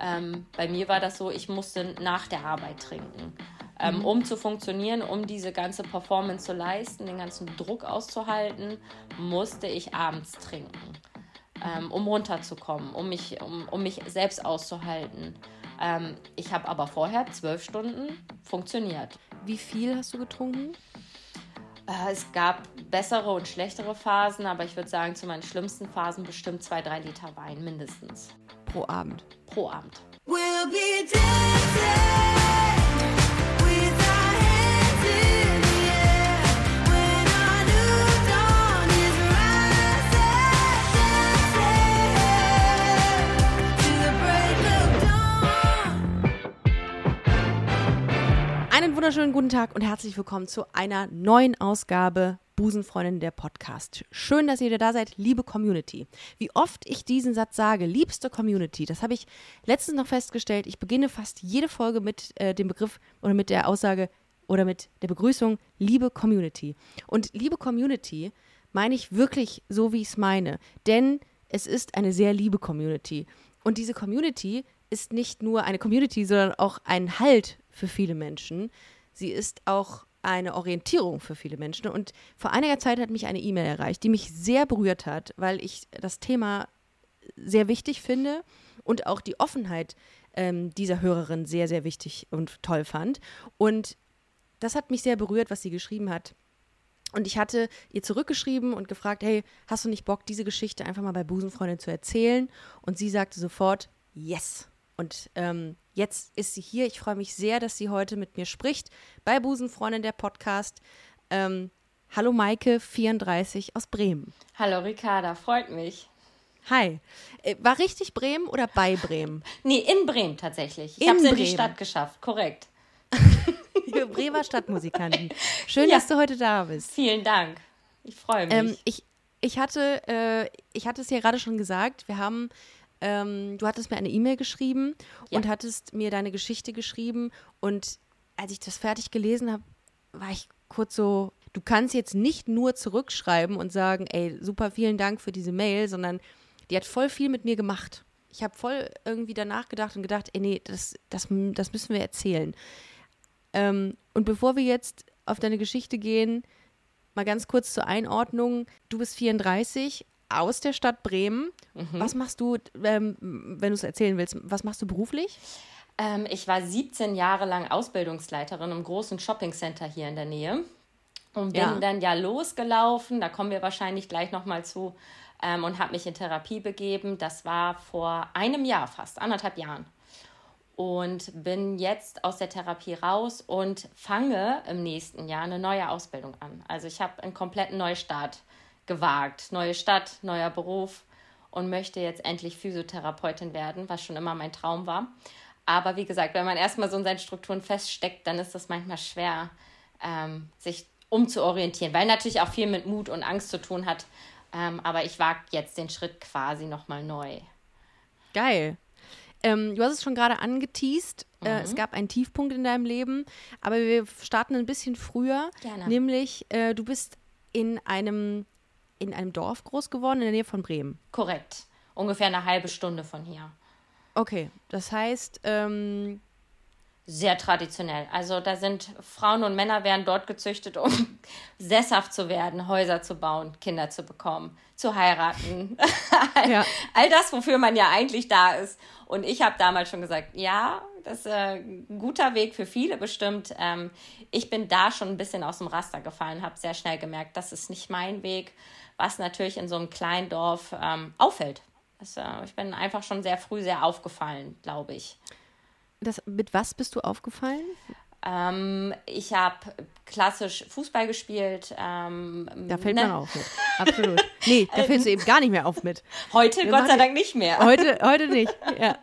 Ähm, bei mir war das so, ich musste nach der Arbeit trinken. Ähm, mhm. Um zu funktionieren, um diese ganze Performance zu leisten, den ganzen Druck auszuhalten, musste ich abends trinken, ähm, um runterzukommen, um mich, um, um mich selbst auszuhalten. Ähm, ich habe aber vorher zwölf Stunden funktioniert. Wie viel hast du getrunken? Äh, es gab bessere und schlechtere Phasen, aber ich würde sagen, zu meinen schlimmsten Phasen bestimmt zwei, drei Liter Wein mindestens. Pro Abend. Pro Abend. We'll be dancing. Einen wunderschönen guten Tag und herzlich willkommen zu einer neuen Ausgabe Busenfreundin der Podcast. Schön, dass ihr wieder da seid, liebe Community. Wie oft ich diesen Satz sage, liebste Community, das habe ich letztens noch festgestellt. Ich beginne fast jede Folge mit äh, dem Begriff oder mit der Aussage oder mit der Begrüßung, liebe Community. Und liebe Community meine ich wirklich so, wie ich es meine. Denn es ist eine sehr liebe Community. Und diese Community ist nicht nur eine Community, sondern auch ein Halt für viele Menschen. Sie ist auch eine Orientierung für viele Menschen. Und vor einiger Zeit hat mich eine E-Mail erreicht, die mich sehr berührt hat, weil ich das Thema sehr wichtig finde und auch die Offenheit ähm, dieser Hörerin sehr, sehr wichtig und toll fand. Und das hat mich sehr berührt, was sie geschrieben hat. Und ich hatte ihr zurückgeschrieben und gefragt, hey, hast du nicht Bock, diese Geschichte einfach mal bei Busenfreundin zu erzählen? Und sie sagte sofort, yes. Und ähm, jetzt ist sie hier. Ich freue mich sehr, dass sie heute mit mir spricht bei Busenfreundin der Podcast. Ähm, hallo Maike, 34 aus Bremen. Hallo Ricarda, freut mich. Hi. Äh, war richtig Bremen oder bei Bremen? nee, in Bremen tatsächlich. Ich habe es in die Stadt geschafft, korrekt. Bremer Stadtmusikanten. Schön, ja. dass du heute da bist. Vielen Dank. Ich freue mich. Ähm, ich, ich, hatte, äh, ich hatte es ja gerade schon gesagt, wir haben ähm, du hattest mir eine E-Mail geschrieben ja. und hattest mir deine Geschichte geschrieben. Und als ich das fertig gelesen habe, war ich kurz so, du kannst jetzt nicht nur zurückschreiben und sagen, ey, super, vielen Dank für diese Mail, sondern die hat voll viel mit mir gemacht. Ich habe voll irgendwie danach gedacht und gedacht, ey, nee, das, das, das müssen wir erzählen. Ähm, und bevor wir jetzt auf deine Geschichte gehen, mal ganz kurz zur Einordnung. Du bist 34, aus der Stadt Bremen. Mhm. Was machst du, ähm, wenn du es erzählen willst, was machst du beruflich? Ähm, ich war 17 Jahre lang Ausbildungsleiterin im großen Shoppingcenter hier in der Nähe und bin ja. dann ja losgelaufen, da kommen wir wahrscheinlich gleich nochmal zu, ähm, und habe mich in Therapie begeben. Das war vor einem Jahr fast, anderthalb Jahren. Und bin jetzt aus der Therapie raus und fange im nächsten Jahr eine neue Ausbildung an. Also ich habe einen kompletten Neustart gewagt. Neue Stadt, neuer Beruf und möchte jetzt endlich Physiotherapeutin werden, was schon immer mein Traum war. Aber wie gesagt, wenn man erstmal so in seinen Strukturen feststeckt, dann ist das manchmal schwer, ähm, sich umzuorientieren, weil natürlich auch viel mit Mut und Angst zu tun hat. Ähm, aber ich wage jetzt den Schritt quasi nochmal neu. Geil. Ähm, du hast es schon gerade angeteased. Äh, mhm. Äh, es gab einen Tiefpunkt in deinem Leben, aber wir starten ein bisschen früher. Gerne. Nämlich, äh, du bist in einem in einem Dorf groß geworden, in der Nähe von Bremen. Korrekt. Ungefähr eine halbe Stunde von hier. Okay, das heißt. Ähm sehr traditionell. Also da sind Frauen und Männer werden dort gezüchtet, um sesshaft zu werden, Häuser zu bauen, Kinder zu bekommen, zu heiraten. ja. All das, wofür man ja eigentlich da ist. Und ich habe damals schon gesagt, ja, das ist äh, ein guter Weg für viele bestimmt. Ähm, ich bin da schon ein bisschen aus dem Raster gefallen, habe sehr schnell gemerkt, das ist nicht mein Weg was natürlich in so einem kleinen Dorf ähm, auffällt. Das, äh, ich bin einfach schon sehr früh sehr aufgefallen, glaube ich. Das, mit was bist du aufgefallen? Ähm, ich habe klassisch Fußball gespielt. Ähm, da fällt ne? man auf mit. Absolut. Nee, da fällst du eben gar nicht mehr auf mit. Heute, Wir Gott sei Dank, nicht mehr. Heute, heute nicht, ja.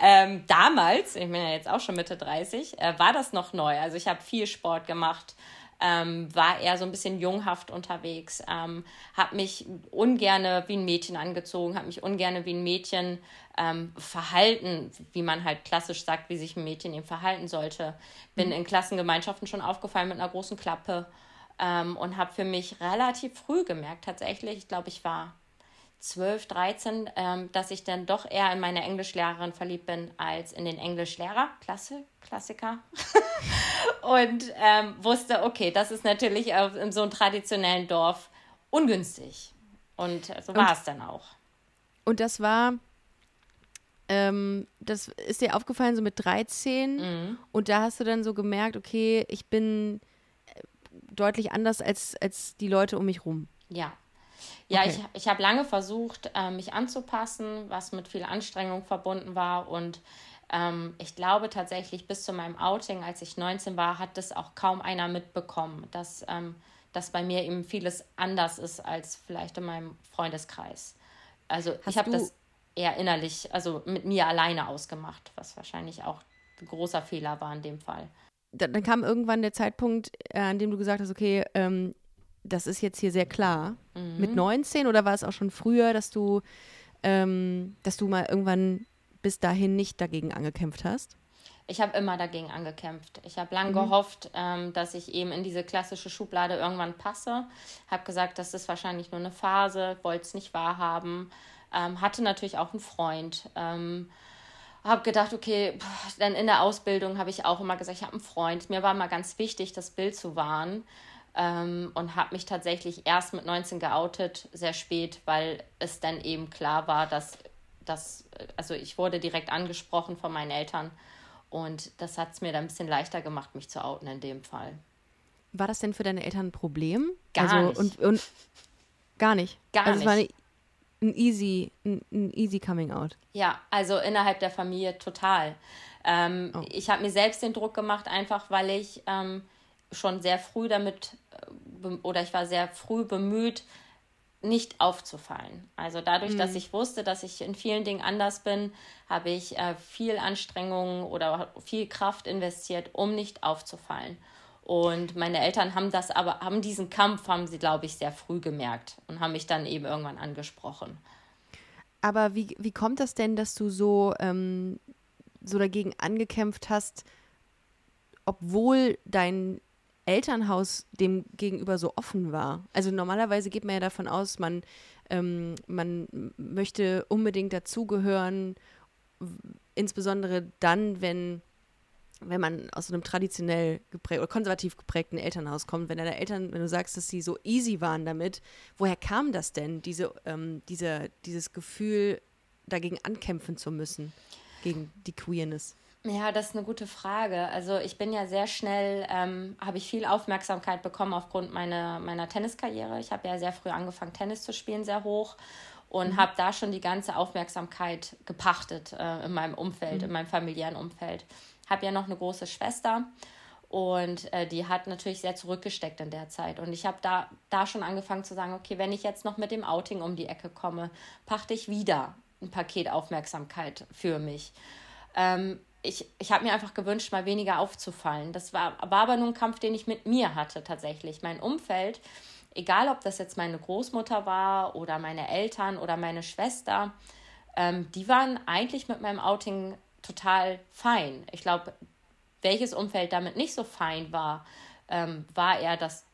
ähm, damals, ich bin ja jetzt auch schon Mitte 30, äh, war das noch neu. Also ich habe viel Sport gemacht ähm, war eher so ein bisschen junghaft unterwegs, ähm, habe mich ungerne wie ein Mädchen angezogen, habe mich ungerne wie ein Mädchen ähm, verhalten, wie man halt klassisch sagt, wie sich ein Mädchen eben verhalten sollte. Bin mhm. in Klassengemeinschaften schon aufgefallen mit einer großen Klappe ähm, und habe für mich relativ früh gemerkt, tatsächlich, ich glaube, ich war 12, 13, ähm, dass ich dann doch eher in meine Englischlehrerin verliebt bin als in den Englischlehrer. Klasse, Klassiker. und ähm, wusste, okay, das ist natürlich in so einem traditionellen Dorf ungünstig. Und so war es dann auch. Und das war, ähm, das ist dir aufgefallen so mit 13 Mhm. und da hast du dann so gemerkt, okay, ich bin äh, deutlich anders als, als die Leute um mich rum. Ja. Ja, Okay. ich, ich habe lange versucht, äh, mich anzupassen, was mit viel Anstrengung verbunden war. Und ähm, ich glaube tatsächlich, bis zu meinem Outing, als ich 19 war, hat das auch kaum einer mitbekommen, dass, ähm, dass bei mir eben vieles anders ist als vielleicht in meinem Freundeskreis. Also Hast ich habe das eher innerlich, also mit mir alleine ausgemacht, was wahrscheinlich auch ein großer Fehler war in dem Fall. Da, dann kam irgendwann der Zeitpunkt, äh, an dem du gesagt hast, okay, ähm, das ist jetzt hier sehr klar. Mhm. Mit 19 oder war es auch schon früher, dass du, ähm, dass du mal irgendwann bis dahin nicht dagegen angekämpft hast? Ich habe immer dagegen angekämpft. Ich habe lang gehofft, ähm, dass ich eben in diese klassische Schublade irgendwann passe. Habe gesagt, das ist wahrscheinlich nur eine Phase, wollte es nicht wahrhaben. Ähm, hatte natürlich auch einen Freund. Ähm, habe gedacht, okay, pff, dann in der Ausbildung habe ich auch immer gesagt, ich habe einen Freund. Mir war mal ganz wichtig, das Bild zu wahren. Ähm, und habe mich tatsächlich erst mit 19 geoutet, sehr spät, weil es dann eben klar war, dass, dass also ich wurde direkt angesprochen von meinen Eltern und das hat es mir dann ein bisschen leichter gemacht, mich zu outen in dem Fall. War das denn für deine Eltern ein Problem? Gar also, nicht. Und, und gar nicht. Gar also es war nicht. ein easy, ein, ein easy Coming Out. Ja, also innerhalb der Familie total. Ähm, Oh. Ich habe mir selbst den Druck gemacht, einfach weil ich ähm, schon sehr früh damit äh, oder ich war sehr früh bemüht, nicht aufzufallen. Also dadurch, dass ich wusste, dass ich in vielen Dingen anders bin, habe ich äh, viel Anstrengung oder viel Kraft investiert, um nicht aufzufallen. Und meine Eltern haben das aber, haben diesen Kampf, haben sie, glaube ich, sehr früh gemerkt und haben mich dann eben irgendwann angesprochen. Aber wie, wie kommt das denn, dass du so, ähm, so dagegen angekämpft hast, obwohl dein Elternhaus dem gegenüber so offen war? Also normalerweise geht man ja davon aus, man, ähm, man möchte unbedingt dazugehören, insbesondere dann, wenn, wenn man aus einem traditionell geprägt oder konservativ geprägten Elternhaus kommt. Wenn deine Eltern, wenn du sagst, dass sie so easy waren damit, woher kam das denn, diese, ähm, diese, dieses Gefühl, dagegen ankämpfen zu müssen, gegen die Queerness? Ja, das ist eine gute Frage. Also ich bin ja sehr schnell, ähm, habe ich viel Aufmerksamkeit bekommen aufgrund meiner, meiner Tenniskarriere. Ich habe ja sehr früh angefangen, Tennis zu spielen, sehr hoch. Und habe da schon die ganze Aufmerksamkeit gepachtet äh, in meinem Umfeld, in meinem familiären Umfeld. Habe ja noch eine große Schwester und äh, die hat natürlich sehr zurückgesteckt in der Zeit. Und ich habe da, da schon angefangen zu sagen, okay, wenn ich jetzt noch mit dem Outing um die Ecke komme, pachte ich wieder ein Paket Aufmerksamkeit für mich ähm, ich, ich habe mir einfach gewünscht, mal weniger aufzufallen. Das war, war aber nur ein Kampf, den ich mit mir hatte tatsächlich. Mein Umfeld, egal ob das jetzt meine Großmutter war oder meine Eltern oder meine Schwester, ähm, die waren eigentlich mit meinem Outing total fein. Ich glaube, welches Umfeld damit nicht so fein war, ähm, war eher das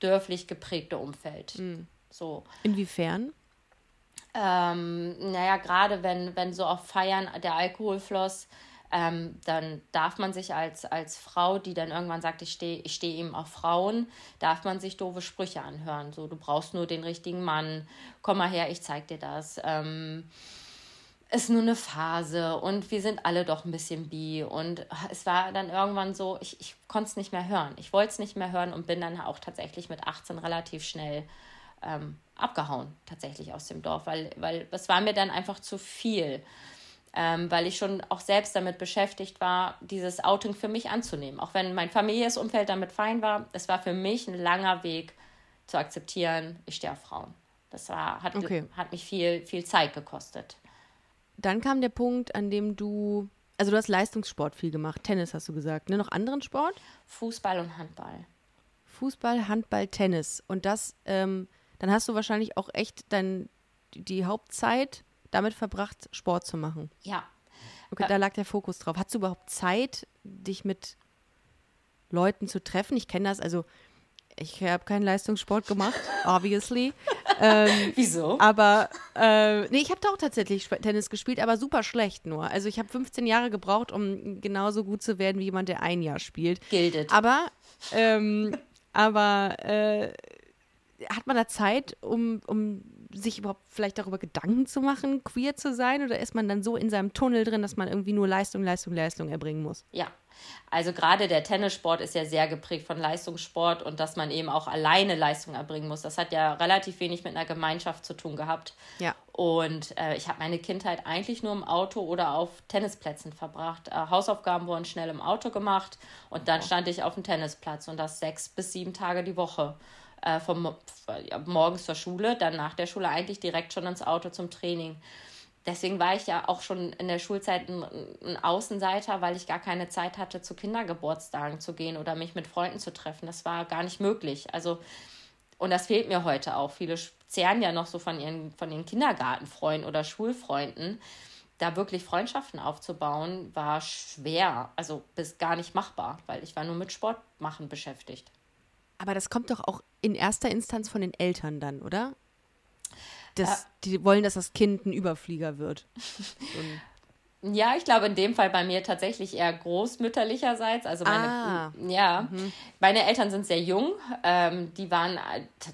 dörflich geprägte Umfeld. So. Inwiefern? Ähm, naja, gerade wenn, wenn so auf Feiern der Alkohol floss, ähm, dann darf man sich als, als Frau, die dann irgendwann sagt, ich stehe ich steh eben auf Frauen, darf man sich doofe Sprüche anhören. So, du brauchst nur den richtigen Mann, komm mal her, ich zeig dir das. Ähm, ist nur eine Phase und wir sind alle doch ein bisschen bi. Und es war dann irgendwann so, ich, ich konnte es nicht mehr hören. Ich wollte es nicht mehr hören und bin dann auch tatsächlich mit 18 relativ schnell ähm, abgehauen, tatsächlich aus dem Dorf, weil, weil es war mir dann einfach zu viel. Ähm, weil ich schon auch selbst damit beschäftigt war, dieses Outing für mich anzunehmen. Auch wenn mein familiäres Umfeld damit fein war, es war für mich ein langer Weg zu akzeptieren, ich stehe auf Frauen. Das war, hat, Okay. hat mich viel, viel Zeit gekostet. Dann kam der Punkt, an dem du, also du hast Leistungssport viel gemacht, Tennis hast du gesagt, ne? Noch anderen Sport? Fußball und Handball. Fußball, Handball, Tennis. Und das, ähm, dann hast du wahrscheinlich auch echt dein, die- die Hauptzeit damit verbracht, Sport zu machen. Ja, Okay, Ä- da lag der Fokus drauf. Hast du überhaupt Zeit, dich mit Leuten zu treffen? Ich kenne das, also Ich habe keinen Leistungssport gemacht, obviously. ähm, Wieso? aber äh, nee, ich habe auch tatsächlich Tennis gespielt, aber super schlecht nur. Also ich habe 15 Jahre gebraucht, um genauso gut zu werden wie jemand, der ein Jahr spielt. Gildet. Aber, ähm, aber äh, hat man da Zeit, um, um sich überhaupt vielleicht darüber Gedanken zu machen, queer zu sein? Oder ist man dann so in seinem Tunnel drin, dass man irgendwie nur Leistung, Leistung, Leistung erbringen muss? Ja, also gerade der Tennissport ist ja sehr geprägt von Leistungssport und dass man eben auch alleine Leistung erbringen muss. Das hat ja relativ wenig mit einer Gemeinschaft zu tun gehabt. Ja. Und äh, ich habe meine Kindheit eigentlich nur im Auto oder auf Tennisplätzen verbracht. Äh, Hausaufgaben wurden schnell im Auto gemacht und dann stand ich auf dem Tennisplatz und das sechs bis sieben Tage die Woche. Äh, vom, ja, morgens zur Schule, dann nach der Schule eigentlich direkt schon ins Auto zum Training. Deswegen war ich ja auch schon in der Schulzeit ein, ein Außenseiter, weil ich gar keine Zeit hatte, zu Kindergeburtstagen zu gehen oder mich mit Freunden zu treffen. Das war gar nicht möglich. Also, und das fehlt mir heute auch. Viele zehren ja noch so von ihren, von ihren Kindergartenfreunden oder Schulfreunden. Da wirklich Freundschaften aufzubauen, war schwer, also bis gar nicht machbar, weil ich war nur mit Sport machen beschäftigt. Aber das kommt doch auch in erster Instanz von den Eltern dann, oder? Das, Die wollen, dass das Kind ein Überflieger wird. Ja, ich glaube in dem Fall bei mir tatsächlich eher großmütterlicherseits. Also meine, Ah. ja, meine Eltern sind sehr jung. Ähm, die waren,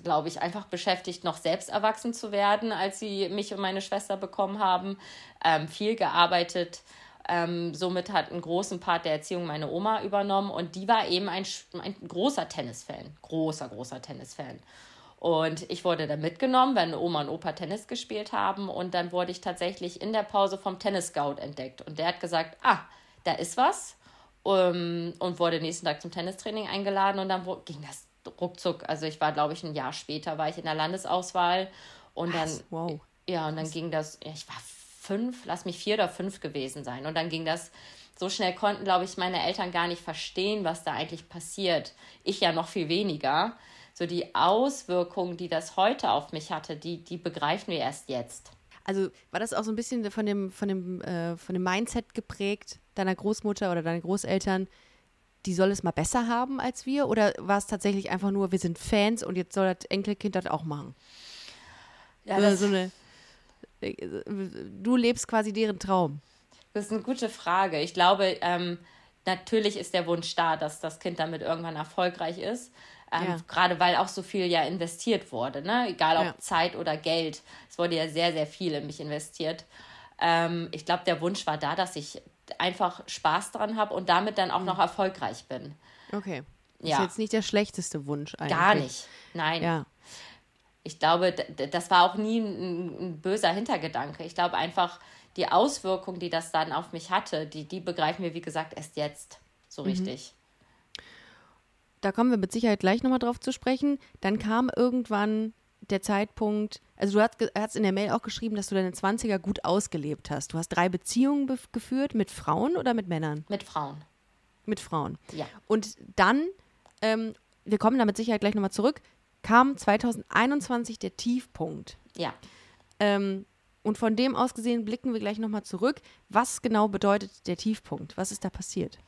glaube ich, einfach beschäftigt, noch selbst erwachsen zu werden, als sie mich und meine Schwester bekommen haben. Ähm, viel gearbeitet. Ähm, somit hat einen großen Part der Erziehung meine Oma übernommen und die war eben ein, ein großer Tennisfan. Großer, großer Tennisfan. Und ich wurde dann mitgenommen, wenn Oma und Opa Tennis gespielt haben. Und dann wurde ich tatsächlich in der Pause vom Tennis-Scout entdeckt. Und der hat gesagt, ah, da ist was. Um, und wurde nächsten Tag zum Tennistraining eingeladen. Und dann ging das ruckzuck. Also ich war, glaube ich, ein Jahr später war ich in der Landesauswahl. Und dann, Was? Wow. ja, und dann ging das, ja, ich war fünf, lass mich vier oder fünf gewesen sein. Und dann ging das, so schnell konnten, glaube ich, meine Eltern gar nicht verstehen, was da eigentlich passiert. Ich ja noch viel weniger. So die Auswirkungen, die das heute auf mich hatte, die, die begreifen wir erst jetzt. Also war das auch so ein bisschen von dem, von dem, äh, von dem Mindset geprägt, deiner Großmutter oder deiner Großeltern, die soll es mal besser haben als wir? Oder war es tatsächlich einfach nur, wir sind Fans und jetzt soll das Enkelkind das auch machen? Ja, das, so eine, du lebst quasi deren Traum. das ist eine gute Frage. Ich glaube, ähm, natürlich ist der Wunsch da, dass das Kind damit irgendwann erfolgreich ist. Ähm, Ja. Gerade weil auch so viel ja investiert wurde, ne? egal ob Ja. Zeit oder Geld. Es wurde ja sehr, sehr viel in mich investiert. Ähm, ich glaube, der Wunsch war da, dass ich einfach Spaß dran habe und damit dann auch noch erfolgreich bin. Okay. Ja. Ist jetzt nicht der schlechteste Wunsch eigentlich. Gar nicht. Nein. Ja. Ich glaube, das war auch nie ein, ein böser Hintergedanke. Ich glaube einfach, die Auswirkung, die das dann auf mich hatte, die, die begreifen wir, wie gesagt, erst jetzt so richtig. Da kommen wir mit Sicherheit gleich nochmal drauf zu sprechen. Dann kam irgendwann der Zeitpunkt, also du hast, hast in der Mail auch geschrieben, dass du deine 20er gut ausgelebt hast. Du hast drei Beziehungen geführt mit Frauen oder mit Männern? Mit Frauen. Mit Frauen. Ja. Und dann, ähm, wir kommen da mit Sicherheit gleich nochmal zurück, kam 2021 der Tiefpunkt. Ja. Ähm, und von dem aus gesehen blicken wir gleich nochmal zurück. Was genau bedeutet der Tiefpunkt? Was ist da passiert?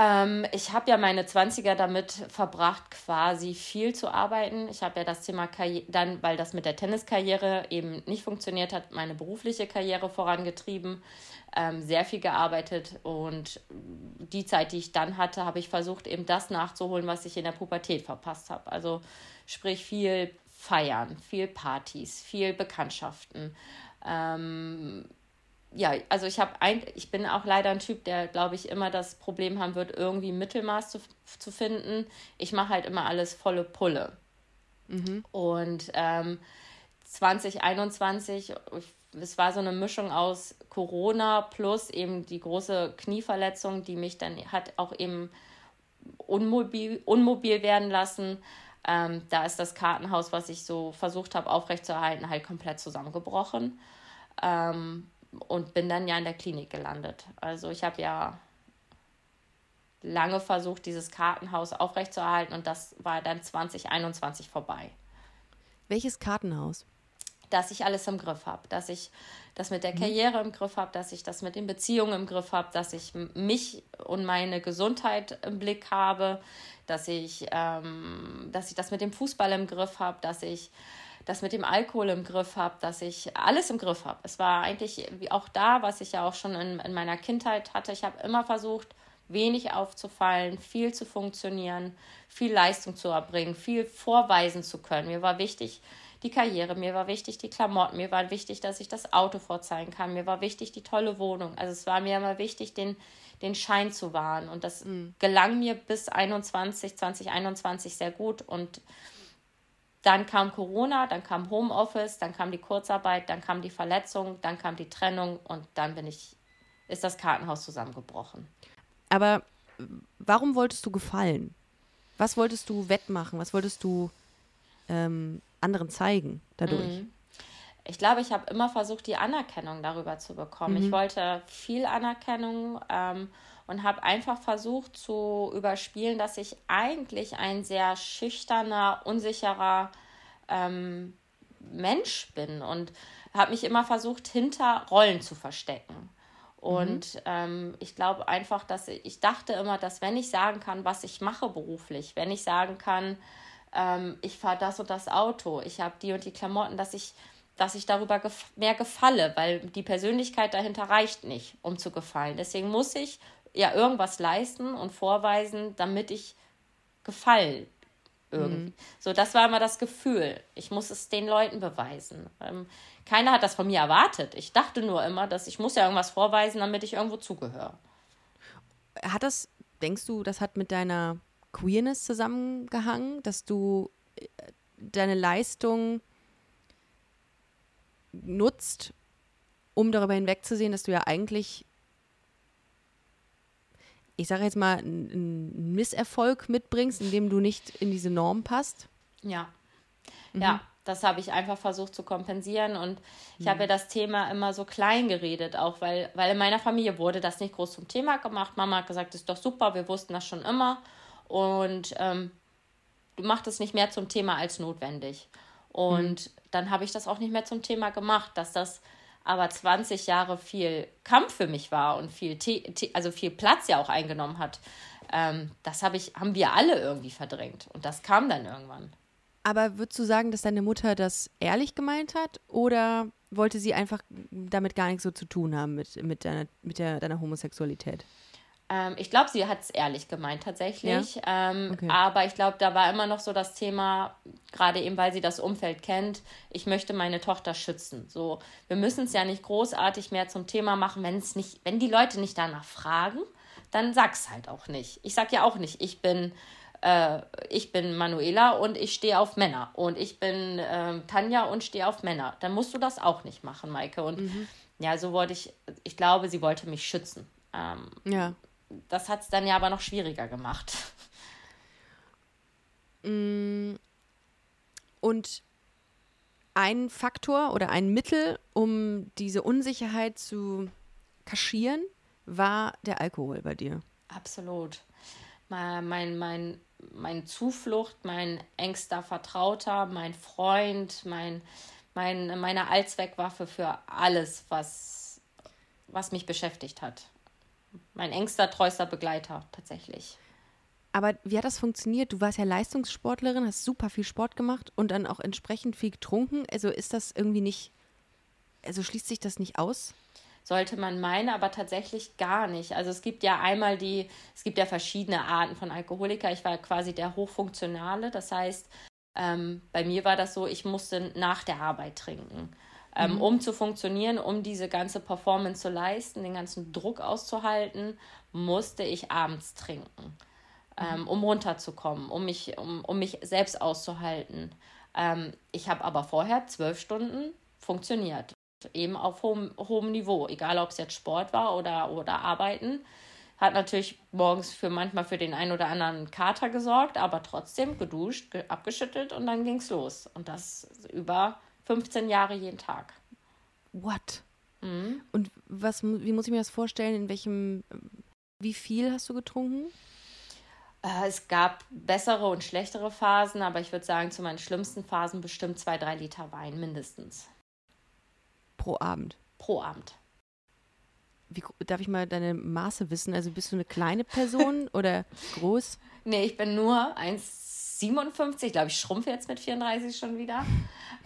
Ähm, ich habe ja meine 20er damit verbracht, quasi viel zu arbeiten. Ich habe ja das Thema Karriere, dann, weil das mit der Tenniskarriere eben nicht funktioniert hat, meine berufliche Karriere vorangetrieben, ähm, sehr viel gearbeitet und die Zeit, die ich dann hatte, habe ich versucht, eben das nachzuholen, was ich in der Pubertät verpasst habe. Also sprich viel Feiern, viel Partys, viel Bekanntschaften. Ähm, ja, also ich habe ein, ich bin auch leider ein Typ, der, glaube ich, immer das Problem haben wird, irgendwie Mittelmaß zu, zu finden. Ich mache halt immer alles volle Pulle. Und ähm, 2021, es war so eine Mischung aus Corona plus eben die große Knieverletzung, die mich dann hat auch eben unmobil, unmobil werden lassen. Ähm, da ist das Kartenhaus, was ich so versucht habe aufrechtzuerhalten, halt komplett zusammengebrochen. Ähm, und bin dann ja in der Klinik gelandet. Also ich habe ja lange versucht, dieses Kartenhaus aufrechtzuerhalten und das war dann 2021 vorbei. Welches Kartenhaus? dass ich alles im Griff habe, dass ich das mit der Karriere im Griff habe, dass ich das mit den Beziehungen im Griff habe, dass ich mich und meine Gesundheit im Blick habe, dass ich, ähm, dass ich das mit dem Fußball im Griff habe, dass ich das mit dem Alkohol im Griff habe, dass ich alles im Griff habe. Es war eigentlich auch da, was ich ja auch schon in, in meiner Kindheit hatte. Ich habe immer versucht, wenig aufzufallen, viel zu funktionieren, viel Leistung zu erbringen, viel vorweisen zu können. Mir war wichtig, die Karriere, mir war wichtig die Klamotten, mir war wichtig, dass ich das Auto vorzeigen kann, mir war wichtig die tolle Wohnung. Also es war mir immer wichtig, den, den Schein zu wahren. Und das mhm. gelang mir bis 21, 2021 sehr gut. Und dann kam Corona, dann kam Homeoffice, dann kam die Kurzarbeit, dann kam die Verletzung, dann kam die Trennung und dann bin ich, ist das Kartenhaus zusammengebrochen. Aber warum wolltest du gefallen? Was wolltest du wettmachen? Was wolltest du ähm, anderen zeigen dadurch? Mhm. Ich glaube, ich habe immer versucht, die Anerkennung darüber zu bekommen. Mhm. Ich wollte viel Anerkennung ähm, und habe einfach versucht zu überspielen, dass ich eigentlich ein sehr schüchterner, unsicherer ähm, Mensch bin und habe mich immer versucht, hinter Rollen zu verstecken. Und mhm. ähm, ich glaube einfach, dass ich, ich dachte immer, dass wenn ich sagen kann, was ich mache beruflich, wenn ich sagen kann, ähm, ich fahre das und das Auto, ich habe die und die Klamotten, dass ich, dass ich darüber gef mehr gefalle, weil die Persönlichkeit dahinter reicht nicht, um zu gefallen. Deswegen muss ich ja irgendwas leisten und vorweisen, damit ich gefallen irgendwie. Mhm. So, das war immer das Gefühl. Ich muss es den Leuten beweisen. Ähm, keiner hat das von mir erwartet. Ich dachte nur immer, dass ich muss ja irgendwas vorweisen, damit ich irgendwo zugehöre. Hat das, denkst du, das hat mit deiner Queerness zusammengehangen, dass du äh, deine Leistung nutzt, um darüber hinwegzusehen, dass du ja eigentlich, ich sage jetzt mal, einen Misserfolg mitbringst, indem du nicht in diese Norm passt? Ja. Mhm. Ja, das habe ich einfach versucht zu kompensieren und ich mhm. habe ja das Thema immer so klein geredet, auch weil, weil in meiner Familie wurde das nicht groß zum Thema gemacht. Mama hat gesagt, das ist doch super, wir wussten das schon immer und ähm, du machst es nicht mehr zum Thema als notwendig. Und mhm. dann habe ich das auch nicht mehr zum Thema gemacht, dass das aber 20 Jahre viel Kampf für mich war und viel, also viel Platz ja auch eingenommen hat. Ähm, das hab ich, haben wir alle irgendwie verdrängt. Und das kam dann irgendwann. Aber würdest du sagen, dass deine Mutter das ehrlich gemeint hat oder wollte sie einfach damit gar nichts so zu tun haben mit, mit, deiner, mit der, deiner Homosexualität? Ähm, ich glaube, sie hat es ehrlich gemeint tatsächlich. Ja? Ähm, okay. Aber ich glaube, da war immer noch so das Thema, gerade eben, weil sie das Umfeld kennt, ich möchte meine Tochter schützen. So, wir müssen es ja nicht großartig mehr zum Thema machen, wenn es nicht, wenn die Leute nicht danach fragen, dann sag's halt auch nicht. Ich sag ja auch nicht, ich bin äh, ich bin Manuela und ich stehe auf Männer und ich bin äh, Tanja und stehe auf Männer. Dann musst du das auch nicht machen, Maike. Und mhm. ja, so wollte ich, ich glaube, sie wollte mich schützen. Ähm, ja das hat es dann ja aber noch schwieriger gemacht. Mm. Und ein Faktor oder ein Mittel, um diese Unsicherheit zu kaschieren, war der Alkohol bei dir. Absolut. Mein, mein, mein, mein Zuflucht, mein engster Vertrauter, mein Freund, mein, mein, meine Allzweckwaffe für alles, was, was mich beschäftigt hat mein engster, treuster Begleiter tatsächlich. Aber wie hat das funktioniert? Du warst ja Leistungssportlerin, hast super viel Sport gemacht und dann auch entsprechend viel getrunken. Also ist das irgendwie nicht, also schließt sich das nicht aus? Sollte man meinen, aber tatsächlich gar nicht. Also es gibt ja einmal die, es gibt ja verschiedene Arten von Alkoholiker. Ich war quasi der Hochfunktionale. Das heißt, ähm, bei mir war das so, ich musste nach der Arbeit trinken ähm, mhm. um zu funktionieren, um diese ganze Performance zu leisten, den ganzen Druck auszuhalten, musste ich abends trinken, ähm, mhm. um runterzukommen, um mich, um, um mich selbst auszuhalten. Ähm, ich habe aber vorher zwölf Stunden funktioniert, eben auf hohem, hohem Niveau, egal ob es jetzt Sport war oder, oder Arbeiten hat natürlich morgens für manchmal für den einen oder anderen Kater gesorgt, aber trotzdem geduscht, ge abgeschüttelt und dann ging es los. Und das über 15 Jahre jeden Tag. What? Mhm. Und was, wie muss ich mir das vorstellen? In welchem, äh, wie viel hast du getrunken? Äh, es gab bessere und schlechtere Phasen, aber ich würde sagen, zu meinen schlimmsten Phasen bestimmt zwei, drei Liter Wein mindestens. Pro Abend? Pro Abend. Wie, darf ich mal deine Maße wissen? Also bist du eine kleine Person oder groß? Nee, ich bin nur 1,92 57, glaube ich, schrumpfe jetzt mit 34 schon wieder.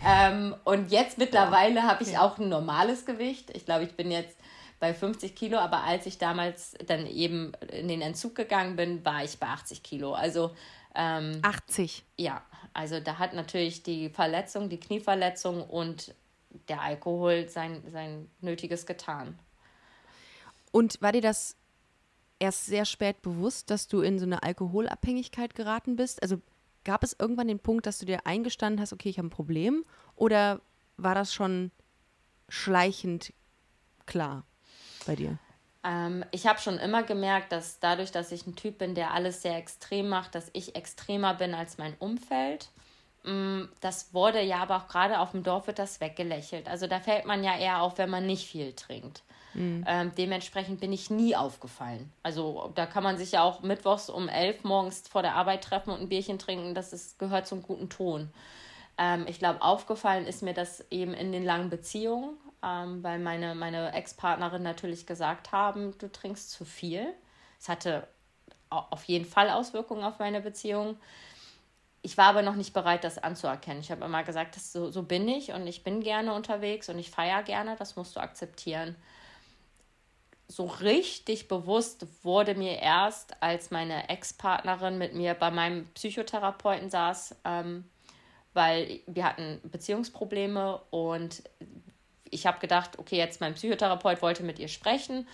Ähm, und jetzt mittlerweile ja. habe ich auch ein normales Gewicht. Ich glaube, ich bin jetzt bei 50 Kilo, aber als ich damals dann eben in den Entzug gegangen bin, war ich bei 80 Kilo. Also ähm, 80. Ja, also da hat natürlich die Verletzung, die Knieverletzung und der Alkohol sein, sein Nötiges getan. Und war dir das erst sehr spät bewusst, dass du in so eine Alkoholabhängigkeit geraten bist? Also gab es irgendwann den Punkt, dass du dir eingestanden hast, okay, ich habe ein Problem? Oder war das schon schleichend klar bei dir? Ähm, ich habe schon immer gemerkt, dass dadurch, dass ich ein Typ bin, der alles sehr extrem macht, dass ich extremer bin als mein Umfeld. Mm, Das wurde ja aber auch gerade auf dem Dorf wird das weggelächelt. Also da fällt man ja eher auf, wenn man nicht viel trinkt. Ähm, dementsprechend bin ich nie aufgefallen. Also da kann man sich ja auch mittwochs um elf morgens vor der Arbeit treffen und ein Bierchen trinken. Das ist, gehört zum guten Ton. Ähm, ich glaube, aufgefallen ist mir das eben in den langen Beziehungen, ähm, weil meine, meine Ex-Partnerin natürlich gesagt haben, du trinkst zu viel. Es hatte au- auf jeden Fall Auswirkungen auf meine Beziehung. Ich war aber noch nicht bereit, das anzuerkennen. Ich habe immer gesagt, das, so, so bin ich und ich bin gerne unterwegs und ich feiere gerne, das musst du akzeptieren. So richtig bewusst wurde mir erst, als meine Ex-Partnerin mit mir bei meinem Psychotherapeuten saß, ähm, weil wir hatten Beziehungsprobleme und ich habe gedacht, okay, jetzt mein Psychotherapeut wollte mit ihr sprechen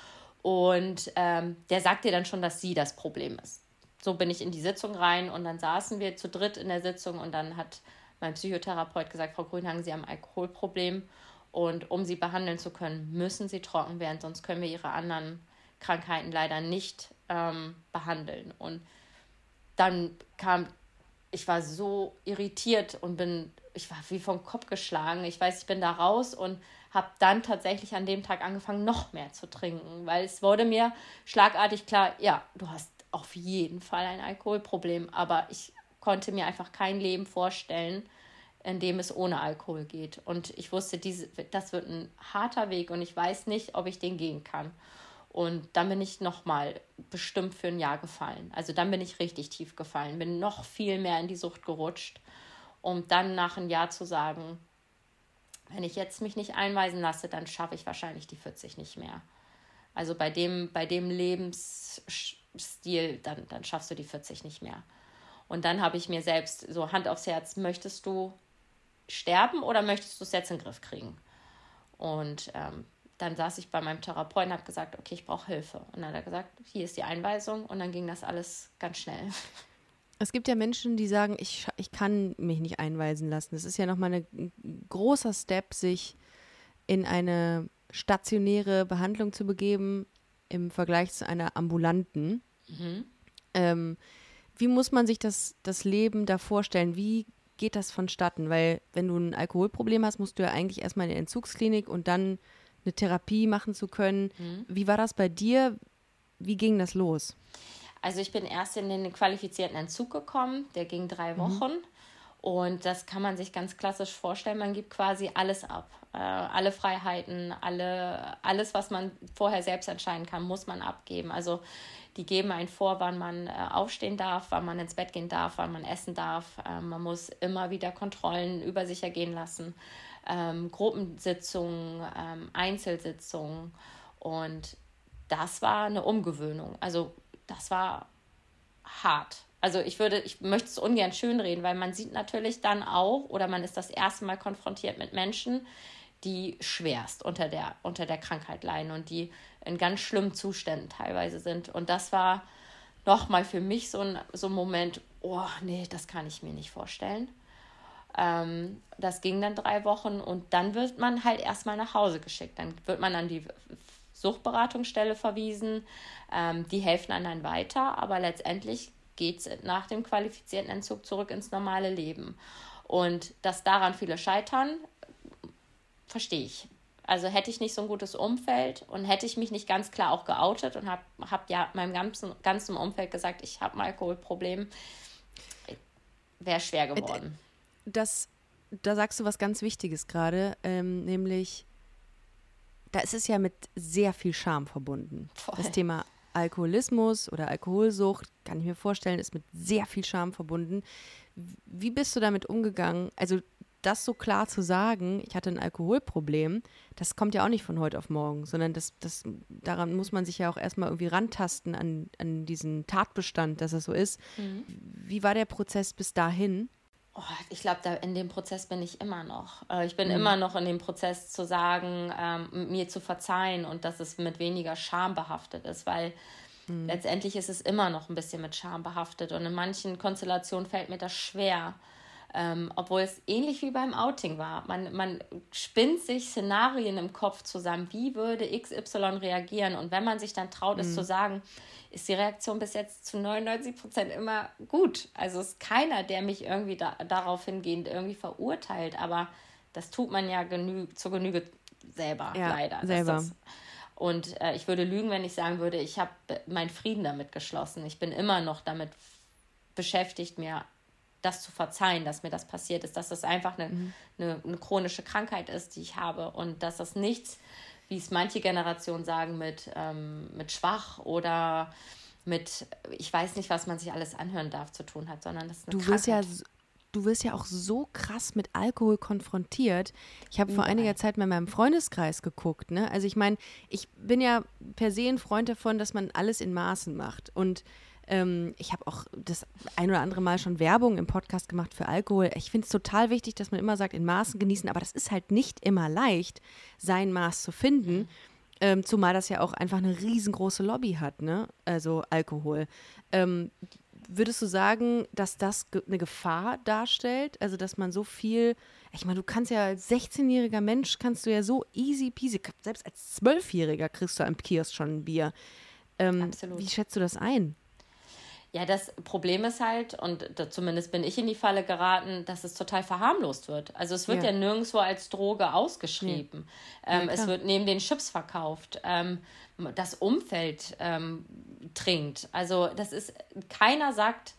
und ähm, der sagt ihr dann schon, dass sie das Problem ist. So bin ich in die Sitzung rein und dann saßen wir zu dritt in der Sitzung und dann hat mein Psychotherapeut gesagt, Frau Grünhagen, Sie haben ein Alkoholproblem und um Sie behandeln zu können, müssen Sie trocken werden, sonst können wir Ihre anderen Krankheiten leider nicht ähm, behandeln. Und dann kam, ich war so irritiert und bin, ich war wie vom Kopf geschlagen. Ich weiß, ich bin da raus und habe dann tatsächlich an dem Tag angefangen, noch mehr zu trinken, weil es wurde mir schlagartig klar, ja, du hast auf jeden Fall ein Alkoholproblem, aber ich konnte mir einfach kein Leben vorstellen, in dem es ohne Alkohol geht. Und ich wusste, diese, das wird ein harter Weg und ich weiß nicht, ob ich den gehen kann. Und dann bin ich nochmal bestimmt für ein Jahr gefallen. Also dann bin ich richtig tief gefallen, bin noch viel mehr in die Sucht gerutscht, um dann nach einem Jahr zu sagen, wenn ich jetzt mich nicht einweisen lasse, dann schaffe ich wahrscheinlich die 40 nicht mehr. Also bei dem, bei dem Lebensstil, dann, dann schaffst du die 40 nicht mehr. Und dann habe ich mir selbst so Hand aufs Herz, möchtest du sterben oder möchtest du es jetzt in den Griff kriegen? Und ähm, dann saß ich bei meinem Therapeuten und habe gesagt, okay, ich brauche Hilfe. Und dann hat er gesagt, hier ist die Einweisung und dann ging das alles ganz schnell. Es gibt ja Menschen, die sagen, ich, ich kann mich nicht einweisen lassen. Das ist ja nochmal ein großer Step, sich in eine stationäre Behandlung zu begeben im Vergleich zu einer ambulanten. Ähm, wie muss man sich das, das Leben da vorstellen? Wie geht das vonstatten? Weil wenn du ein Alkoholproblem hast, musst du ja eigentlich erstmal in die Entzugsklinik und dann eine Therapie machen zu können. Wie war das bei dir? Wie ging das los? Also ich bin erst in den qualifizierten Entzug gekommen, der ging drei Wochen. Und das kann man sich ganz klassisch vorstellen. Man gibt quasi alles ab. Äh, alle Freiheiten, alle, alles, was man vorher selbst entscheiden kann, muss man abgeben. Also die geben einen vor, wann man äh, aufstehen darf, wann man ins Bett gehen darf, wann man essen darf. Ähm, man muss immer wieder Kontrollen über sich ergehen lassen. Ähm, Gruppensitzungen, ähm, Einzelsitzungen. Und das war eine Umgewöhnung. Also das war hart. Also ich würde, ich möchte es ungern schönreden, weil man sieht natürlich dann auch oder man ist das erste Mal konfrontiert mit Menschen, die schwerst unter der, unter der Krankheit leiden und die in ganz schlimmen Zuständen teilweise sind. Und das war nochmal für mich so ein, so ein Moment, oh nee, das kann ich mir nicht vorstellen. Ähm, das ging dann drei Wochen und dann wird man halt erstmal nach Hause geschickt. Dann wird man an die Suchtberatungsstelle verwiesen. Ähm, die helfen dann weiter, aber letztendlich geht es nach dem qualifizierten Entzug zurück ins normale Leben. Und dass daran viele scheitern, verstehe ich. Also hätte ich nicht so ein gutes Umfeld und hätte ich mich nicht ganz klar auch geoutet und habe hab ja meinem ganzen, ganzen Umfeld gesagt, ich habe ein Alkoholproblem, wäre schwer geworden. das, da sagst du was ganz Wichtiges gerade, ähm, nämlich da ist es ja mit sehr viel Scham verbunden. Voll. Das Thema Alkoholismus oder Alkoholsucht, kann ich mir vorstellen, ist mit sehr viel Scham verbunden. Wie bist du damit umgegangen? Also das so klar zu sagen, ich hatte ein Alkoholproblem, das kommt ja auch nicht von heute auf morgen, sondern das, das, daran muss man sich ja auch erstmal irgendwie rantasten an, an diesen Tatbestand, dass es so ist. Wie war der Prozess bis dahin? Oh, ich glaube, da in dem Prozess bin ich immer noch. Äh, Ich bin immer noch in dem Prozess zu sagen, ähm, mir zu verzeihen und dass es mit weniger Scham behaftet ist, weil letztendlich ist es immer noch ein bisschen mit Scham behaftet und in manchen Konstellationen fällt mir das schwer. Ähm, obwohl es ähnlich wie beim Outing war. Man, man spinnt sich Szenarien im Kopf zusammen, wie würde XY reagieren. Und wenn man sich dann traut, es zu sagen, ist die Reaktion bis jetzt zu 99 Prozent immer gut. Also es ist keiner, der mich irgendwie da, darauf hingehend irgendwie verurteilt. Aber das tut man ja genü zur Genüge selber, Ja, leider. selber. Und äh, ich würde lügen, wenn ich sagen würde, ich habe meinen Frieden damit geschlossen. Ich bin immer noch damit beschäftigt, mir das zu verzeihen, dass mir das passiert ist, dass das einfach eine, eine, eine chronische Krankheit ist, die ich habe und dass das nichts, wie es manche Generationen sagen, mit, ähm, mit schwach oder mit, ich weiß nicht, was man sich alles anhören darf, zu tun hat, sondern das ist eine Du wirst ja, Krankheit. s- du wirst ja auch so krass mit Alkohol konfrontiert. Ich habe vor einiger Zeit mal in meinem Freundeskreis geguckt. Ne? Also ich meine, ich bin ja per se ein Freund davon, dass man alles in Maßen macht. Und ähm, ich habe auch das ein oder andere Mal schon Werbung im Podcast gemacht für Alkohol. Ich finde es total wichtig, dass man immer sagt, in Maßen genießen. Aber das ist halt nicht immer leicht, sein Maß zu finden. Ähm, zumal das ja auch einfach eine riesengroße Lobby hat, ne? Also Alkohol. Ähm, würdest du sagen, dass das eine Gefahr darstellt? Also, dass man so viel, ich meine, du kannst ja als 16-jähriger Mensch, kannst du ja so easy peasy, selbst als 12-jähriger kriegst du am Kiosk schon ein Bier. Ähm, Absolut. Wie schätzt du das ein? Ja, das Problem ist halt, und da, zumindest bin ich in die Falle geraten, dass es total verharmlost wird. Also es wird Ja. ja, nirgendwo als Droge ausgeschrieben. ähm, es klar. wird neben den Chips verkauft. Ähm, das Umfeld ähm, trinkt. Also das ist, keiner sagt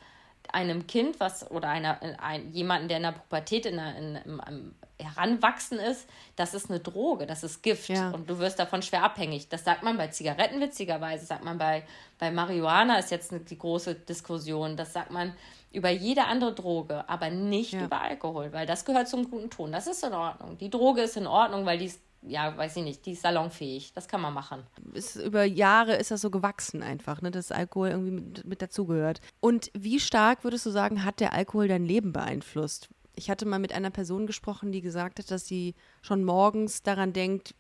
einem Kind, was oder einer, ein, jemanden, der in der Pubertät in, der, in, im Heranwachsen ist, das ist eine Droge, das ist Gift Ja. und du wirst davon schwer abhängig. Das sagt man bei Zigaretten witzigerweise, sagt man bei, bei Marihuana ist jetzt die große Diskussion, das sagt man über jede andere Droge, aber nicht Ja. über Alkohol, weil das gehört zum guten Ton. Das ist in Ordnung. Die Droge ist in Ordnung, weil die ist, ja, weiß ich nicht, die ist salonfähig. Das kann man machen. ist, über Jahre ist das so gewachsen einfach, ne, dass Alkohol irgendwie mit, mit dazugehört. Und wie stark würdest du sagen, hat der Alkohol dein Leben beeinflusst? Ich hatte mal mit einer Person gesprochen, die gesagt hat, dass sie schon morgens daran denkt,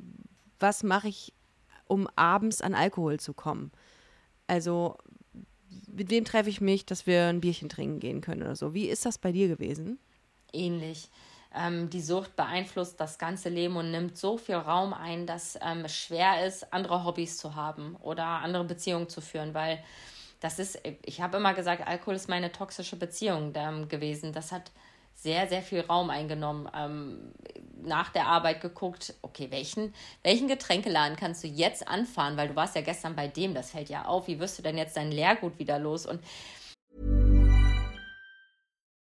was mache ich, um abends an Alkohol zu kommen. Also mit wem treffe ich mich, dass wir ein Bierchen trinken gehen können oder so. Wie ist das bei dir gewesen? ähnlich. Ähm, die Sucht beeinflusst das ganze Leben und nimmt so viel Raum ein, dass ähm, es schwer ist, andere Hobbys zu haben oder andere Beziehungen zu führen, weil das ist, ich habe immer gesagt, Alkohol ist meine toxische Beziehung ähm, gewesen. Das hat sehr, sehr viel Raum eingenommen. Ähm, nach der Arbeit geguckt, okay, welchen, welchen Getränkeladen kannst du jetzt anfahren, weil du warst ja gestern bei dem, das fällt ja auf, wie wirst du denn jetzt dein Leergut wieder los? Und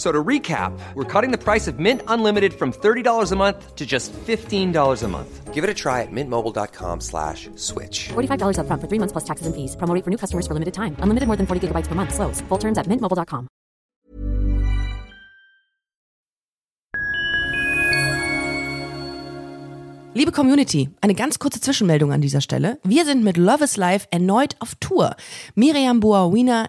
F- So to recap, we're cutting the price of Mint Unlimited from $30 a month to just $15 a month. Give it a try at mintmobile.com slash switch. $45 upfront for three months plus taxes and fees. Promo rate for new customers for limited time. Unlimited more than 40 gigabytes per month. Slows. Full terms at mintmobile.com. Liebe Community, eine ganz kurze Zwischenmeldung an dieser Stelle. Wir sind mit Love is Life erneut auf Tour. Miriam Boa-Wiener,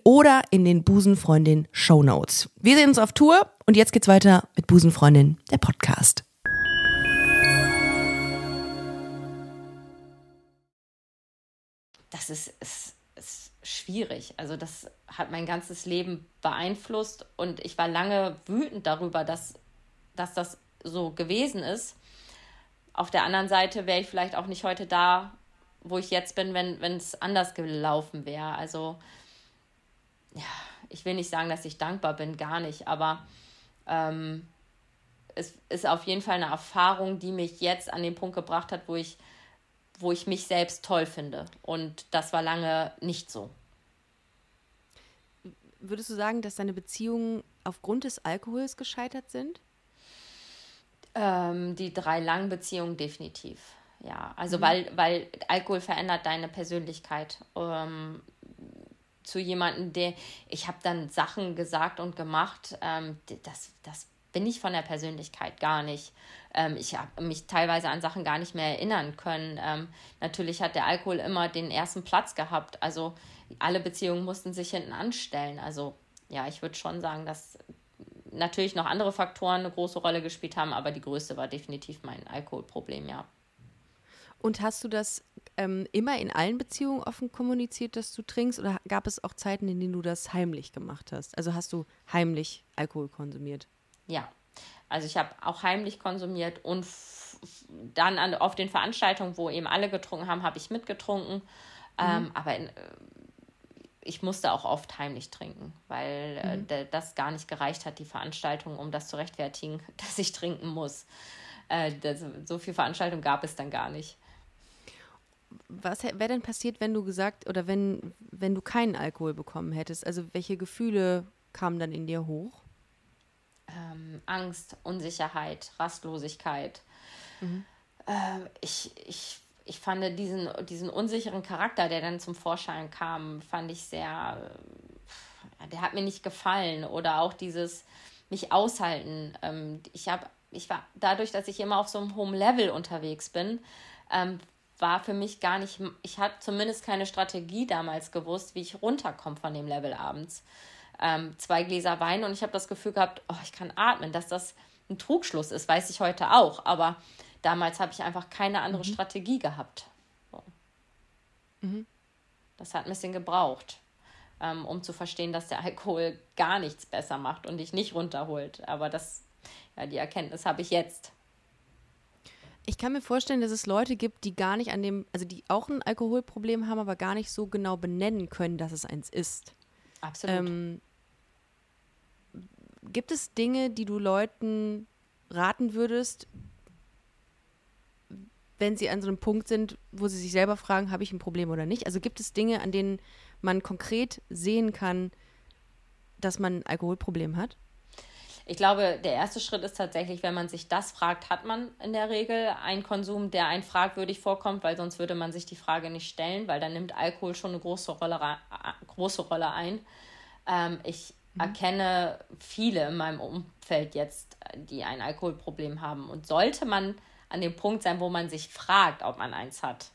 oder in den Busenfreundin Shownotes. Wir sehen uns auf Tour und jetzt geht's weiter mit Busenfreundin, der Podcast. Das ist, ist, ist schwierig. Also das hat mein ganzes Leben beeinflusst und ich war lange wütend darüber, dass, dass das so gewesen ist. Auf der anderen Seite wäre ich vielleicht auch nicht heute da, wo ich jetzt bin, wenn es anders gelaufen wäre. Also ja, ich will nicht sagen, dass ich dankbar bin, gar nicht, aber ähm, es ist auf jeden Fall eine Erfahrung, die mich jetzt an den Punkt gebracht hat, wo ich, wo ich mich selbst toll finde. Und das war lange nicht so. Würdest du sagen, dass deine Beziehungen aufgrund des Alkohols gescheitert sind? Ähm, die drei langen Beziehungen definitiv. Ja, also mhm. weil, weil Alkohol verändert deine Persönlichkeit. Ähm, zu jemandem, der, ich habe dann Sachen gesagt und gemacht, ähm, das, das bin ich von der Persönlichkeit gar nicht. Ähm, ich habe mich teilweise an Sachen gar nicht mehr erinnern können. Ähm, natürlich hat der Alkohol immer den ersten Platz gehabt. Also alle Beziehungen mussten sich hinten anstellen. Also ja, ich würde schon sagen, dass natürlich noch andere Faktoren eine große Rolle gespielt haben, aber die größte war definitiv mein Alkoholproblem, ja. Und hast du das ähm, immer in allen Beziehungen offen kommuniziert, dass du trinkst? Oder gab es auch Zeiten, in denen du das heimlich gemacht hast? Also hast du heimlich Alkohol konsumiert? Ja, also ich habe auch heimlich konsumiert und dann an, auf den Veranstaltungen, wo eben alle getrunken haben, habe ich mitgetrunken. Mhm. Ähm, aber in, äh, ich musste auch oft heimlich trinken, weil äh, mhm. äh, das gar nicht gereicht hat, die Veranstaltung, um das zu rechtfertigen, dass ich trinken muss. Äh, das, so viel Veranstaltung gab es dann gar nicht. Was wäre denn passiert, wenn du gesagt oder wenn, wenn du keinen Alkohol bekommen hättest? Also welche Gefühle kamen dann in dir hoch? ähm, Angst, Unsicherheit, Rastlosigkeit. Mhm. Äh, ich, ich, ich fand diesen, diesen unsicheren Charakter, der dann zum Vorschein kam, fand ich sehr, äh, der hat mir nicht gefallen. Oder auch dieses mich aushalten. Ähm, ich habe, ich war dadurch, dass ich immer auf so einem hohen Level unterwegs bin, ähm, war für mich gar nicht, ich hatte zumindest keine Strategie damals gewusst, wie ich runterkomme von dem Level abends ähm, zwei Gläser Wein und ich habe das Gefühl gehabt, oh, ich kann atmen, dass das ein Trugschluss ist, weiß ich heute auch. Aber damals habe ich einfach keine andere mhm. Strategie gehabt. So. Mhm. Das hat ein bisschen gebraucht, ähm, um zu verstehen, dass der Alkohol gar nichts besser macht und dich nicht runterholt. Aber das, ja, die Erkenntnis habe ich jetzt. Ich kann mir vorstellen, dass es Leute gibt, die gar nicht an dem, also die auch ein Alkoholproblem haben, aber gar nicht so genau benennen können, dass es eins ist. Absolut. Ähm, Gibt es Dinge, die du Leuten raten würdest, wenn sie an so einem Punkt sind, wo sie sich selber fragen, habe ich ein Problem oder nicht? Also gibt es Dinge, an denen man konkret sehen kann, dass man ein Alkoholproblem hat? Ich glaube, der erste Schritt ist tatsächlich, wenn man sich das fragt, hat man in der Regel einen Konsum, der einen fragwürdig vorkommt, weil sonst würde man sich die Frage nicht stellen, weil dann nimmt Alkohol schon eine große Rolle, große Rolle ein. Ähm, ich mhm. erkenne viele in meinem Umfeld jetzt, die ein Alkoholproblem haben. Und sollte man an dem Punkt sein, wo man sich fragt, ob man eins hat,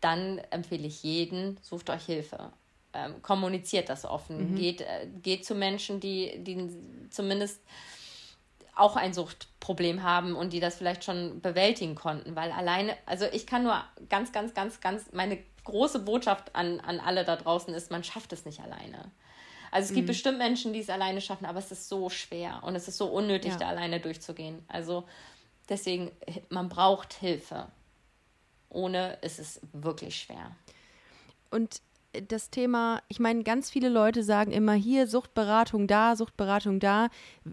dann empfehle ich jeden, sucht euch Hilfe. Ähm, kommuniziert das offen. Mhm. Geht, äh, geht zu Menschen, die, die zumindest auch ein Suchtproblem haben und die das vielleicht schon bewältigen konnten. Weil alleine, also ich kann nur ganz, ganz, ganz, ganz, meine große Botschaft an, an alle da draußen ist, man schafft es nicht alleine. Also es gibt mhm. bestimmt Menschen, die es alleine schaffen, aber es ist so schwer und es ist so unnötig, ja. da alleine durchzugehen. Also deswegen, man braucht Hilfe. Ohne ist es wirklich schwer. Und das Thema, ich meine, ganz viele Leute sagen immer hier Suchtberatung da, Suchtberatung da.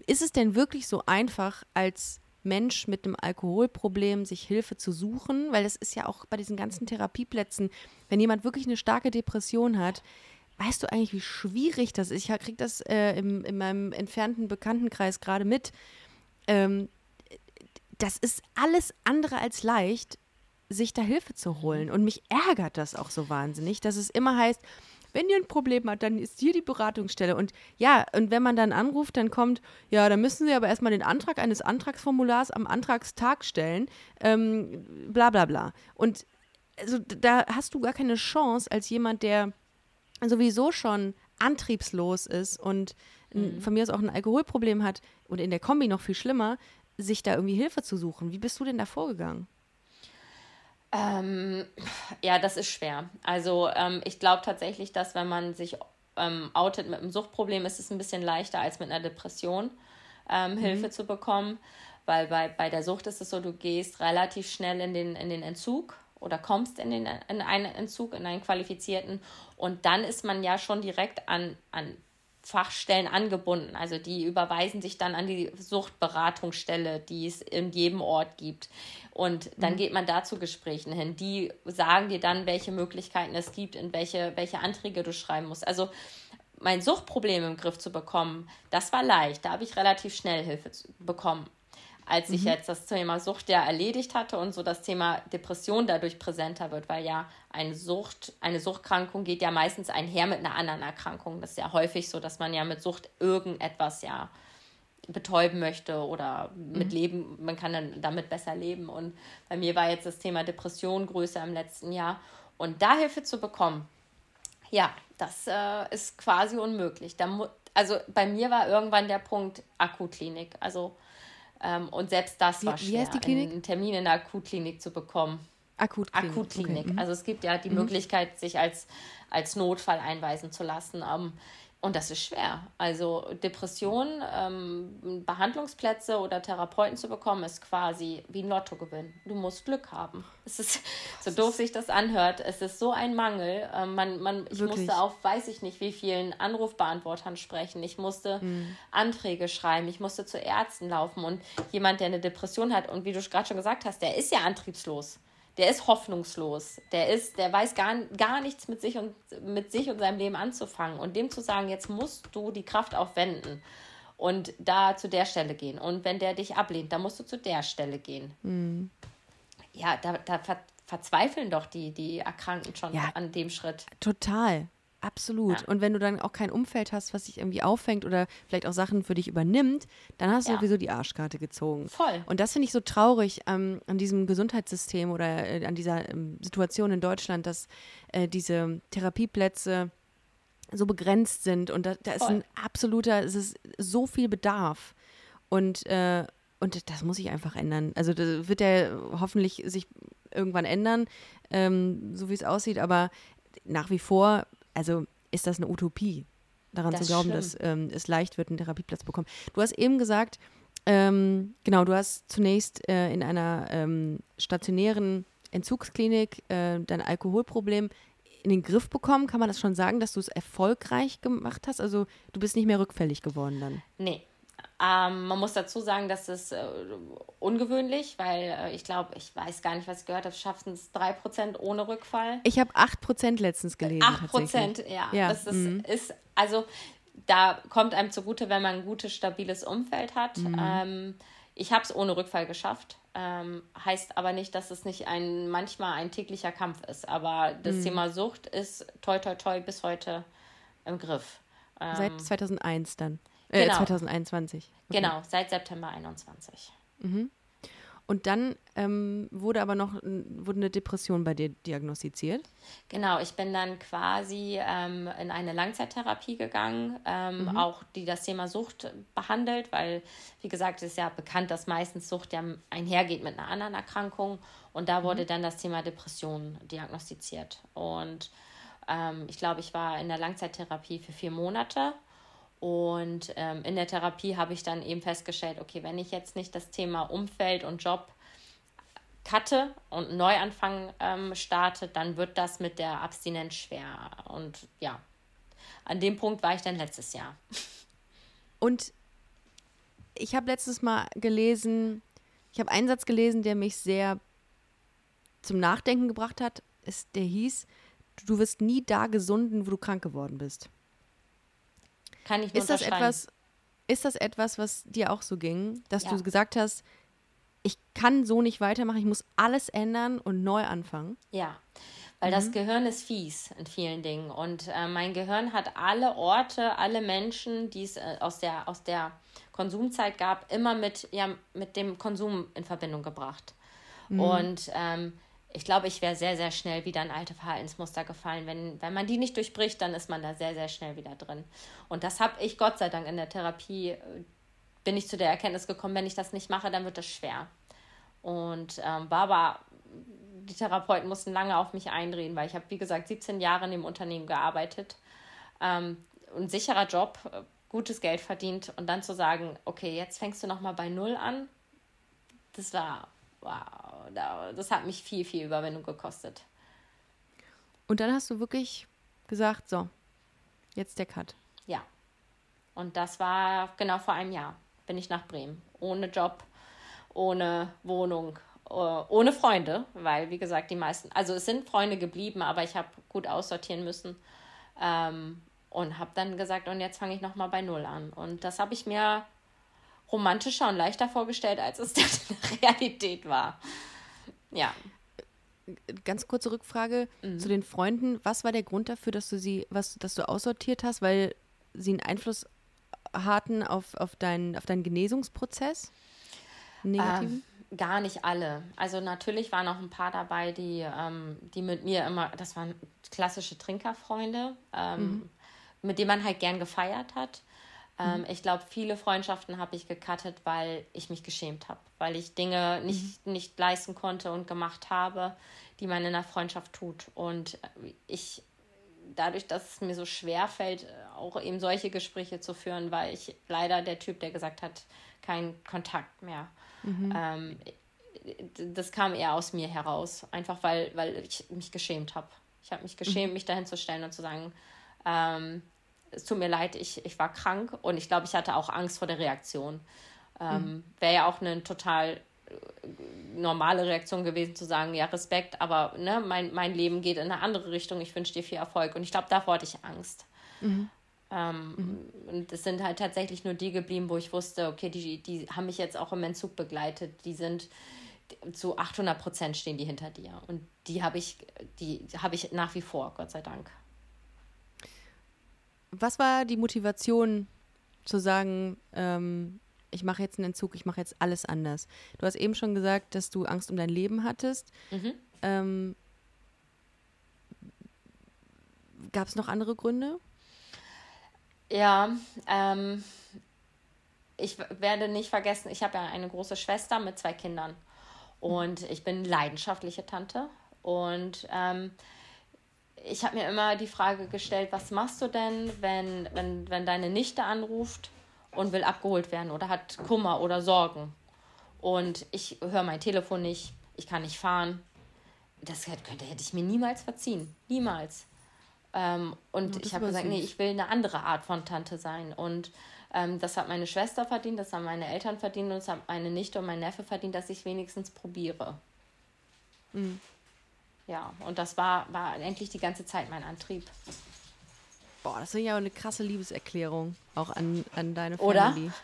Ist es denn wirklich so einfach als Mensch mit einem Alkoholproblem sich Hilfe zu suchen? Weil es ist ja auch bei diesen ganzen Therapieplätzen, wenn jemand wirklich eine starke Depression hat, weißt du eigentlich, wie schwierig das ist? Ich kriege das äh, im, in meinem entfernten Bekanntenkreis gerade mit. Ähm, das ist alles andere als leicht, sich da Hilfe zu holen. Und mich ärgert das auch so wahnsinnig, dass es immer heißt, wenn ihr ein Problem habt, dann ist hier die Beratungsstelle. Und ja, und wenn man dann anruft, dann kommt, ja, dann müssen Sie aber erstmal den Antrag eines Antragsformulars am Antragstag stellen, ähm, bla bla bla. Und also da hast du gar keine Chance als jemand, der sowieso schon antriebslos ist und mhm. von mir aus auch ein Alkoholproblem hat und in der Kombi noch viel schlimmer, sich da irgendwie Hilfe zu suchen. Wie bist du denn da vorgegangen? Ähm, ja, das ist schwer. Also ähm, ich glaube tatsächlich, dass wenn man sich ähm, outet mit einem Suchtproblem, ist es ein bisschen leichter als mit einer Depression ähm, mhm. Hilfe zu bekommen. Weil bei, bei der Sucht ist es so, du gehst relativ schnell in den, in den Entzug oder kommst in, den, in einen Entzug, in einen qualifizierten. Und dann ist man ja schon direkt an, an Fachstellen angebunden. Also die überweisen sich dann an die Suchtberatungsstelle, die es in jedem Ort gibt. Und dann mhm. geht man da zu Gesprächen hin. Die sagen dir dann, welche Möglichkeiten es gibt, in welche, welche Anträge du schreiben musst. Also mein Suchtproblem im Griff zu bekommen, das war leicht. Da habe ich relativ schnell Hilfe bekommen als ich mhm. jetzt das Thema Sucht ja erledigt hatte und so das Thema Depression dadurch präsenter wird, weil ja eine Sucht, eine Suchtkrankung geht ja meistens einher mit einer anderen Erkrankung. Das ist ja häufig so, dass man ja mit Sucht irgendetwas ja betäuben möchte oder mit mhm. Leben, man kann dann damit besser leben. Und bei mir war jetzt das Thema Depression größer im letzten Jahr. Und da Hilfe zu bekommen, ja, das äh, ist quasi unmöglich. Da also bei mir war irgendwann der Punkt Akutklinik. Also ähm, und selbst das wie, war schwer, wie heißt die Klinik? einen Termin in der Akutklinik zu bekommen. Akutklinik. Akutklinik. Okay. Mhm. Also es gibt ja die mhm. Möglichkeit, sich als, als Notfall einweisen zu lassen. Ähm, und das ist schwer. Also Depressionen, ähm, Behandlungsplätze oder Therapeuten zu bekommen, ist quasi wie ein Lottogewinn. Du musst Glück haben. Es ist, so doof sich das anhört, es ist so ein Mangel. Ähm, man, man, ich Wirklich? musste auf weiß ich nicht wie vielen Anrufbeantwortern sprechen. Ich musste mhm. Anträge schreiben. Ich musste zu Ärzten laufen. Und jemand, der eine Depression hat und wie du gerade schon gesagt hast, der ist ja antriebslos der ist hoffnungslos. Der ist, der weiß gar, gar nichts mit sich und mit sich und seinem Leben anzufangen. Und dem zu sagen, jetzt musst du die Kraft aufwenden und da zu der Stelle gehen. Und wenn der dich ablehnt, dann musst du zu der Stelle gehen. Mhm. Ja, da, da ver verzweifeln doch die, die Erkrankten schon ja, an dem Schritt. Total. Absolut. Ja. Und wenn du dann auch kein Umfeld hast, was sich irgendwie auffängt oder vielleicht auch Sachen für dich übernimmt, dann hast du ja. sowieso die Arschkarte gezogen. Voll. Und das finde ich so traurig ähm, an diesem Gesundheitssystem oder äh, an dieser ähm, Situation in Deutschland, dass äh, diese Therapieplätze so begrenzt sind und da, da ist ein absoluter, es ist so viel Bedarf. Und, äh, und das muss sich einfach ändern. Also das wird ja hoffentlich sich irgendwann ändern, ähm, so wie es aussieht, aber nach wie vor also ist das eine Utopie, daran das zu glauben, dass ähm, es leicht wird, einen Therapieplatz zu bekommen. Du hast eben gesagt, ähm, genau, du hast zunächst äh, in einer ähm, stationären Entzugsklinik äh, dein Alkoholproblem in den Griff bekommen. Kann man das schon sagen, dass du es erfolgreich gemacht hast? Also du bist nicht mehr rückfällig geworden dann? Nee, ähm, man muss dazu sagen, dass es äh, ungewöhnlich, weil äh, ich glaube, ich weiß gar nicht, was ich gehört habe, schaffen es 3% ohne Rückfall. Ich habe 8% letztens gelesen. 8%, ja. ja. Das ist, mhm. ist, also da kommt einem zugute, wenn man ein gutes, stabiles Umfeld hat. Mhm. Ähm, ich habe es ohne Rückfall geschafft. Ähm, heißt aber nicht, dass es nicht ein manchmal ein täglicher Kampf ist. Aber das mhm. Thema Sucht ist toi toi toi bis heute im Griff. Seit 2001 ähm, dann. Äh, genau. 2021. Okay. Genau, seit September 21. Mhm. Und dann ähm, wurde aber noch wurde eine Depression bei dir diagnostiziert? Genau, ich bin dann quasi ähm, in eine Langzeittherapie gegangen, ähm, mhm. auch die das Thema Sucht behandelt, weil, wie gesagt, es ist ja bekannt, dass meistens Sucht ja einhergeht mit einer anderen Erkrankung. Und da wurde mhm. dann das Thema Depression diagnostiziert. Und ähm, ich glaube, ich war in der Langzeittherapie für vier Monate und ähm, in der Therapie habe ich dann eben festgestellt, okay, wenn ich jetzt nicht das Thema Umfeld und Job cutte und Neuanfang ähm, starte, dann wird das mit der Abstinenz schwer. Und ja, an dem Punkt war ich dann letztes Jahr. Und ich habe letztes Mal gelesen, ich habe einen Satz gelesen, der mich sehr zum Nachdenken gebracht hat. Ist, der hieß, du wirst nie da gesunden, wo du krank geworden bist. Kann ich nur ist das etwas, Ist das etwas, was dir auch so ging, dass ja. du gesagt hast, ich kann so nicht weitermachen, ich muss alles ändern und neu anfangen? Ja, weil mhm. das Gehirn ist fies in vielen Dingen und äh, mein Gehirn hat alle Orte, alle Menschen, die es äh, aus, der, aus der Konsumzeit gab, immer mit, ja, mit dem Konsum in Verbindung gebracht. Mhm. Und ähm, ich glaube, ich wäre sehr, sehr schnell wieder in alte Verhaltensmuster gefallen. Wenn, wenn man die nicht durchbricht, dann ist man da sehr, sehr schnell wieder drin. Und das habe ich Gott sei Dank in der Therapie, äh, bin ich zu der Erkenntnis gekommen, wenn ich das nicht mache, dann wird das schwer. Und ähm, war aber die Therapeuten mussten lange auf mich einreden, weil ich habe, wie gesagt, 17 Jahre in dem Unternehmen gearbeitet. Ähm, ein sicherer Job, äh, gutes Geld verdient und dann zu sagen, okay, jetzt fängst du nochmal bei Null an, das war, wow, das hat mich viel, viel Überwindung gekostet. Und dann hast du wirklich gesagt, so, jetzt der Cut. Ja. Und das war genau vor einem Jahr. Bin ich nach Bremen. Ohne Job, ohne Wohnung, äh, ohne Freunde, weil, wie gesagt, die meisten, also es sind Freunde geblieben, aber ich habe gut aussortieren müssen. Ähm, und habe dann gesagt, und jetzt fange ich nochmal bei Null an. Und das habe ich mir romantischer und leichter vorgestellt, als es dann in der Realität war. Ja. Ganz kurze Rückfrage mhm. zu den Freunden. Was war der Grund dafür, dass du sie, was, dass du aussortiert hast, weil sie einen Einfluss hatten auf, auf, deinen, auf deinen Genesungsprozess? Negativen? Ähm, gar nicht alle. Also natürlich waren noch ein paar dabei, die, ähm, die mit mir immer, das waren klassische Trinkerfreunde. Ähm, mhm mit dem man halt gern gefeiert hat. Ähm, mhm. Ich glaube, viele Freundschaften habe ich gecuttet, weil ich mich geschämt habe, weil ich Dinge nicht, mhm. nicht leisten konnte und gemacht habe, die man in einer Freundschaft tut. Und ich, dadurch, dass es mir so schwer fällt, auch eben solche Gespräche zu führen, war ich leider der Typ, der gesagt hat, kein Kontakt mehr. Mhm. Ähm, das kam eher aus mir heraus, einfach weil, weil ich mich geschämt habe. Ich habe mich geschämt, mhm. mich dahin zu stellen und zu sagen, ähm, es tut mir leid, ich, ich war krank und ich glaube, ich hatte auch Angst vor der Reaktion. Ähm, mhm. Wäre ja auch eine total äh, normale Reaktion gewesen zu sagen, ja, Respekt, aber ne, mein, mein Leben geht in eine andere Richtung, ich wünsche dir viel Erfolg. Und ich glaube, davor hatte ich Angst. Mhm. Ähm, mhm. Und es sind halt tatsächlich nur die geblieben, wo ich wusste, okay, die, die haben mich jetzt auch im Entzug begleitet. Die sind zu 800 Prozent stehen die hinter dir. Und die habe ich, die habe ich nach wie vor, Gott sei Dank. Was war die Motivation zu sagen, ähm, ich mache jetzt einen Entzug, ich mache jetzt alles anders? Du hast eben schon gesagt, dass du Angst um dein Leben hattest. Mhm. Ähm, Gab es noch andere Gründe? Ja, ähm, ich werde nicht vergessen, ich habe ja eine große Schwester mit zwei Kindern und ich bin leidenschaftliche Tante und ähm, ich habe mir immer die Frage gestellt, was machst du denn, wenn, wenn, wenn deine Nichte anruft und will abgeholt werden oder hat Kummer oder Sorgen und ich höre mein Telefon nicht, ich kann nicht fahren. Das könnte, hätte ich mir niemals verziehen. Niemals. Ähm, und oh, ich habe gesagt, nee, ich will eine andere Art von Tante sein. Und ähm, das hat meine Schwester verdient, das haben meine Eltern verdient und das hat meine Nichte und mein Neffe verdient, dass ich wenigstens probiere. Mhm. Ja, und das war, war eigentlich die ganze Zeit mein Antrieb. Boah, das ist ja eine krasse Liebeserklärung auch an, an deine Family. Oder?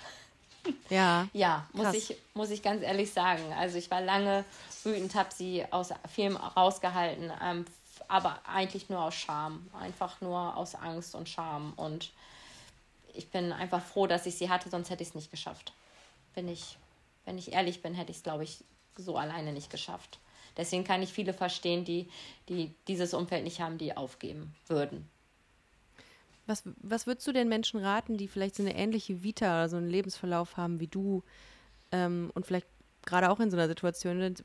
Ja. Ja, muss ich, muss ich ganz ehrlich sagen. Also ich war lange wütend, habe sie aus Film rausgehalten, ähm, aber eigentlich nur aus Scham. Einfach nur aus Angst und Scham. Und ich bin einfach froh, dass ich sie hatte, sonst hätte ich es nicht geschafft. Bin ich, wenn ich ehrlich bin, hätte ich es, glaube ich, so alleine nicht geschafft. Deswegen kann ich viele verstehen, die, die dieses Umfeld nicht haben, die aufgeben würden. Was, was würdest du den Menschen raten, die vielleicht so eine ähnliche Vita oder so einen Lebensverlauf haben wie du ähm, und vielleicht gerade auch in so einer Situation sind?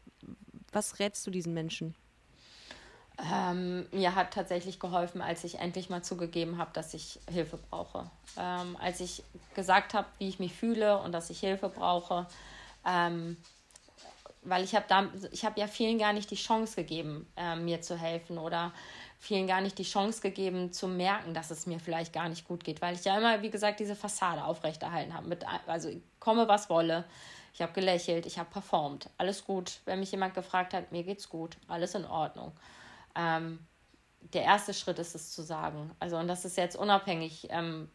Was rätst du diesen Menschen? Ähm, mir hat tatsächlich geholfen, als ich endlich mal zugegeben habe, dass ich Hilfe brauche. Ähm, als ich gesagt habe, wie ich mich fühle und dass ich Hilfe brauche, ähm, weil ich habe da, ich habe ja vielen gar nicht die Chance gegeben, äh, mir zu helfen oder vielen gar nicht die Chance gegeben zu merken, dass es mir vielleicht gar nicht gut geht, weil ich ja immer, wie gesagt, diese Fassade aufrechterhalten habe. Mit, also komme was wolle. Ich habe gelächelt, ich habe performt, alles gut. Wenn mich jemand gefragt hat, mir geht's gut, alles in Ordnung. Ähm, der erste Schritt ist es zu sagen. Also und das ist jetzt unabhängig ähm,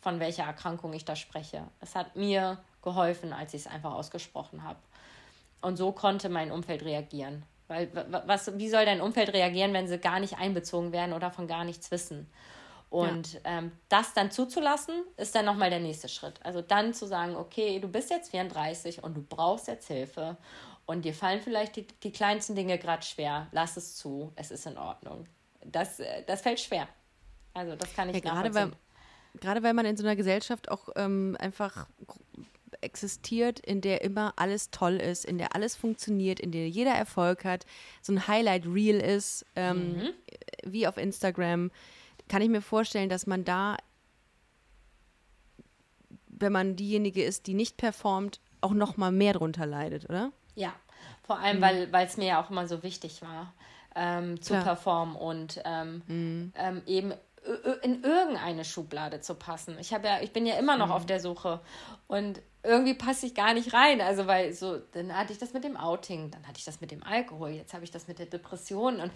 von welcher Erkrankung ich da spreche. Es hat mir geholfen, als ich es einfach ausgesprochen habe. Und so konnte mein Umfeld reagieren. Weil was, wie soll dein Umfeld reagieren, wenn sie gar nicht einbezogen werden oder von gar nichts wissen? Und ja. ähm, das dann zuzulassen, ist dann nochmal der nächste Schritt. Also dann zu sagen, okay, du bist jetzt 34 und du brauchst jetzt Hilfe und dir fallen vielleicht die, die kleinsten Dinge gerade schwer. Lass es zu, es ist in Ordnung. Das, äh, das fällt schwer. Also das kann ich ja, gerade weil, gerade weil man in so einer Gesellschaft auch ähm, einfach existiert, in der immer alles toll ist, in der alles funktioniert, in der jeder Erfolg hat, so ein Highlight-Reel ist, ähm, Mhm. wie auf Instagram, kann ich mir vorstellen, dass man da, wenn man diejenige ist, die nicht performt, auch noch mal mehr drunter leidet, oder? Ja, vor allem, weil weil es mir ja auch immer so wichtig war, ähm, zu Klar. performen und ähm, ähm, eben in irgendeine Schublade zu passen. Ich habe ja, ich bin ja immer noch auf der Suche und irgendwie passe ich gar nicht rein. Also weil so, dann hatte ich das mit dem Outing, dann hatte ich das mit dem Alkohol, jetzt habe ich das mit der Depression und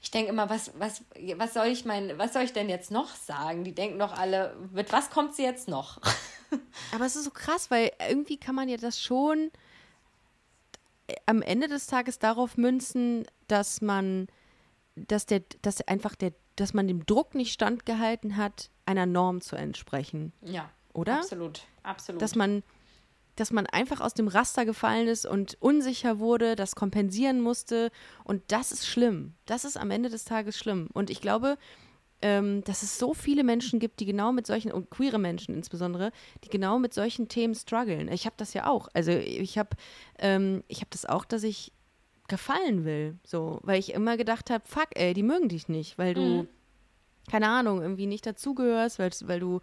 ich denke immer, was, was, was soll ich mein, was soll ich denn jetzt noch sagen? Die denken doch alle, mit was kommt sie jetzt noch? Aber es ist so krass, weil irgendwie kann man ja das schon äh, am Ende des Tages darauf münzen, dass man, dass der, dass einfach der, dass man dem Druck nicht standgehalten hat, einer Norm zu entsprechen. ja, Oder? Absolut, absolut. Dass man, dass man einfach aus dem Raster gefallen ist und unsicher wurde, das kompensieren musste. Und das ist schlimm. Das ist am Ende des Tages schlimm. Und ich glaube, ähm, dass es so viele Menschen gibt, die genau mit solchen, und queere Menschen insbesondere, die genau mit solchen Themen strugglen. Ich habe das ja auch. Also ich habe ähm, ich hab das auch, dass ich gefallen will. So, weil ich immer gedacht habe, fuck, ey, die mögen dich nicht, weil du, keine Ahnung, irgendwie nicht dazugehörst, weil, weil du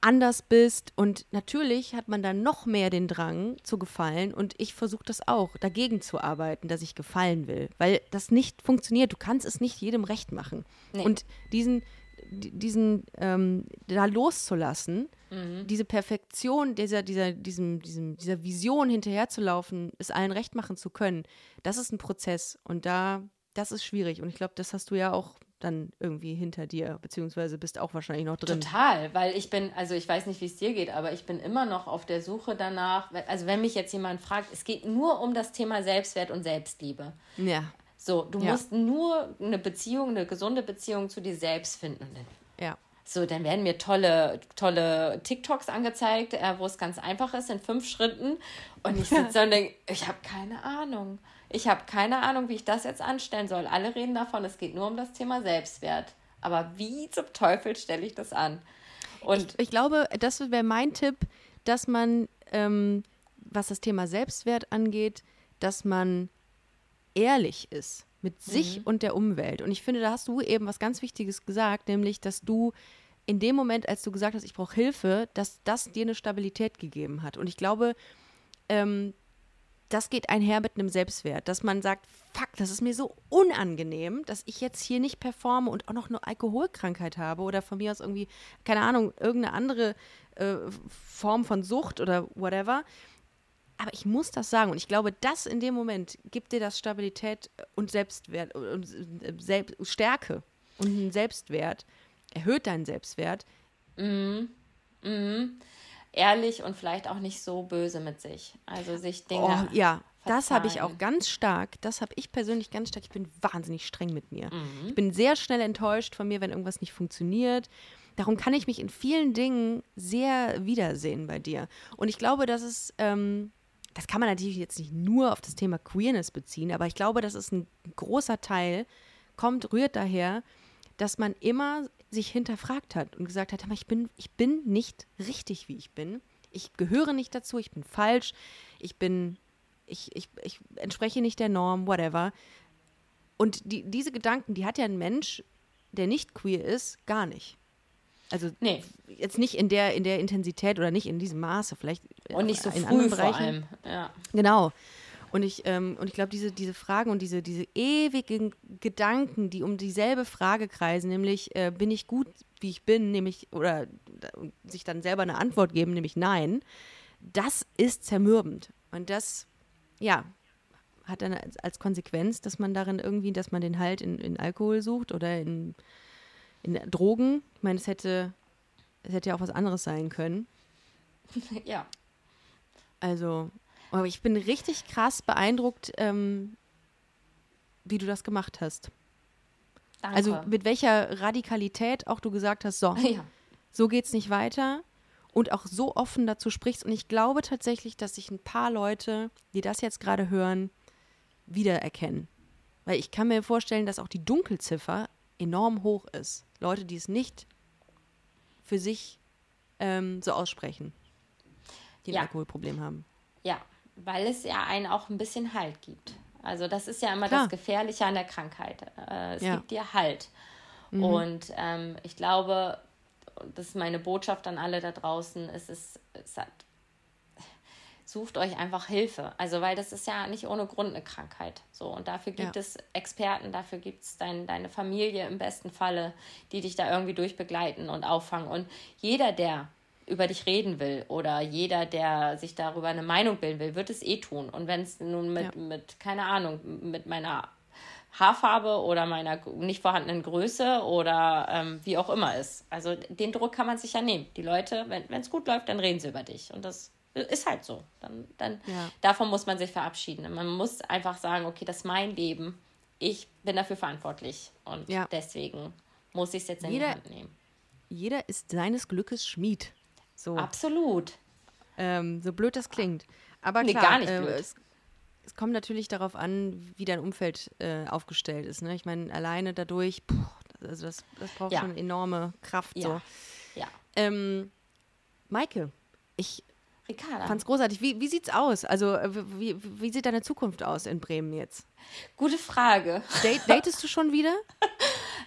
anders bist. Und natürlich hat man dann noch mehr den Drang zu gefallen. Und ich versuche das auch, dagegen zu arbeiten, dass ich gefallen will. Weil das nicht funktioniert. Du kannst es nicht jedem recht machen. Nee. Und diesen, di- diesen ähm, da loszulassen, diese Perfektion dieser, dieser, diesem, diesem, dieser Vision hinterherzulaufen, es allen recht machen zu können, das ist ein Prozess. Und da, das ist schwierig. Und ich glaube, das hast du ja auch dann irgendwie hinter dir, beziehungsweise bist auch wahrscheinlich noch drin. Total, weil ich bin, also ich weiß nicht, wie es dir geht, aber ich bin immer noch auf der Suche danach. Also wenn mich jetzt jemand fragt, es geht nur um das Thema Selbstwert und Selbstliebe. Ja, So, du Ja. musst nur eine Beziehung, eine gesunde Beziehung zu dir selbst finden. Ja. So, dann werden mir tolle, tolle TikToks angezeigt, äh, wo es ganz einfach ist, in fünf Schritten. Und ich sitze und denke, ich habe keine Ahnung. Ich habe keine Ahnung, wie ich das jetzt anstellen soll. Alle reden davon, es geht nur um das Thema Selbstwert. Aber wie zum Teufel stelle ich das an? Und Ich glaube, das wäre mein Tipp, dass man, ähm, was das Thema Selbstwert angeht, dass man ehrlich ist mit sich und der Umwelt. Und ich finde, da hast du eben was ganz Wichtiges gesagt, nämlich, dass du in dem Moment, als du gesagt hast, ich brauche Hilfe, dass das dir eine Stabilität gegeben hat. Und ich glaube, ähm, das geht einher mit einem Selbstwert, dass man sagt, fuck, das ist mir so unangenehm, dass ich jetzt hier nicht performe und auch noch eine Alkoholkrankheit habe oder von mir aus irgendwie, keine Ahnung, irgendeine andere äh, Form von Sucht oder whatever. Aber ich muss das sagen und ich glaube, das in dem Moment gibt dir das Stabilität und Selbstwert und äh, Selbst Stärke und einen Selbstwert, erhöht deinen Selbstwert. ehrlich und vielleicht auch nicht so böse mit sich. Also sich Dinge. Oh, ja, das habe ich verzeihen. auch ganz stark. Das habe ich persönlich ganz stark. Ich bin wahnsinnig streng mit mir. Mhm. Ich bin sehr schnell enttäuscht von mir, wenn irgendwas nicht funktioniert. Darum kann ich mich in vielen Dingen sehr wiedersehen bei dir. Und ich glaube, dass es, ähm, das kann man natürlich jetzt nicht nur auf das Thema Queerness beziehen, aber ich glaube, dass es ein großer Teil kommt, rührt daher, dass man immer sich hinterfragt hat und gesagt hat, "Hör mal, ich bin, ich bin nicht richtig, wie ich bin. Ich gehöre nicht dazu, ich bin falsch, ich bin, ich, ich, ich entspreche nicht der Norm, whatever. Und die, diese Gedanken, die hat ja ein Mensch, der nicht queer ist, gar nicht. Also Nee. jetzt nicht in der, in der Intensität oder nicht in diesem Maße, vielleicht Und nicht so in früh anderen vor Bereichen. allem. Ja. Genau. Und ich, ähm, und ich glaube, diese, diese Fragen und diese, diese ewigen Gedanken, die um dieselbe Frage kreisen, nämlich äh, bin ich gut, wie ich bin, nämlich, oder sich dann selber eine Antwort geben, nämlich nein, das ist zermürbend. Und das, ja, hat dann als, als Konsequenz, dass man darin irgendwie, dass man den Halt in, in Alkohol sucht oder in, in Drogen. Ich meine, es hätte, es hätte ja auch was anderes sein können. ja. Also, aber ich bin richtig krass beeindruckt, ähm, wie du das gemacht hast. Danke. Also mit welcher Radikalität auch du gesagt hast, so, ja. so geht's nicht weiter und auch so offen dazu sprichst. Und ich glaube tatsächlich, dass sich ein paar Leute, die das jetzt gerade hören, wiedererkennen. Weil ich kann mir vorstellen, dass auch die Dunkelziffer enorm hoch ist. Leute, die es nicht für sich ähm, so aussprechen. die ein Ja. Alkoholproblem haben. Ja, weil es ja einen auch ein bisschen Halt gibt. Also das ist ja immer Klar. das Gefährliche an der Krankheit. Äh, es Ja. gibt dir Halt. Und ähm, ich glaube, das ist meine Botschaft an alle da draußen, es ist, es hat, sucht euch einfach Hilfe. Also weil das ist ja nicht ohne Grund eine Krankheit. So, und dafür gibt Ja. es Experten, dafür gibt es dein, deine Familie im besten Falle, die dich da irgendwie durchbegleiten und auffangen. Und jeder, der über dich reden will oder jeder, der sich darüber eine Meinung bilden will, wird es eh tun. Und wenn es nun mit, Ja. mit, keine Ahnung, mit meiner Haarfarbe oder meiner nicht vorhandenen Größe oder ähm, wie auch immer ist. Also den Druck kann man sich ja nehmen. Die Leute, wenn es gut läuft, dann reden sie über dich. Und das ist halt so. Dann, dann Ja. davon muss man sich verabschieden. Man muss einfach sagen, okay, das ist mein Leben. Ich bin dafür verantwortlich. Und Ja. deswegen muss ich es jetzt in Jeder- die Hand nehmen. Jeder ist seines Glückes Schmied. So, Absolut. ähm, so blöd das klingt. Aber Nee, klar, gar nicht äh, blöd. es, es kommt natürlich darauf an, wie dein Umfeld äh, aufgestellt ist. Ne? Ich meine, alleine dadurch, puh, also das, das braucht Ja. schon enorme Kraft. Ja. So. Ja. Ähm, Maike, ich Ricarda. fand's großartig. Wie, wie sieht's aus? Also, äh, wie, wie, wie sieht deine Zukunft aus in Bremen jetzt? Gute Frage. Date, datest du schon wieder?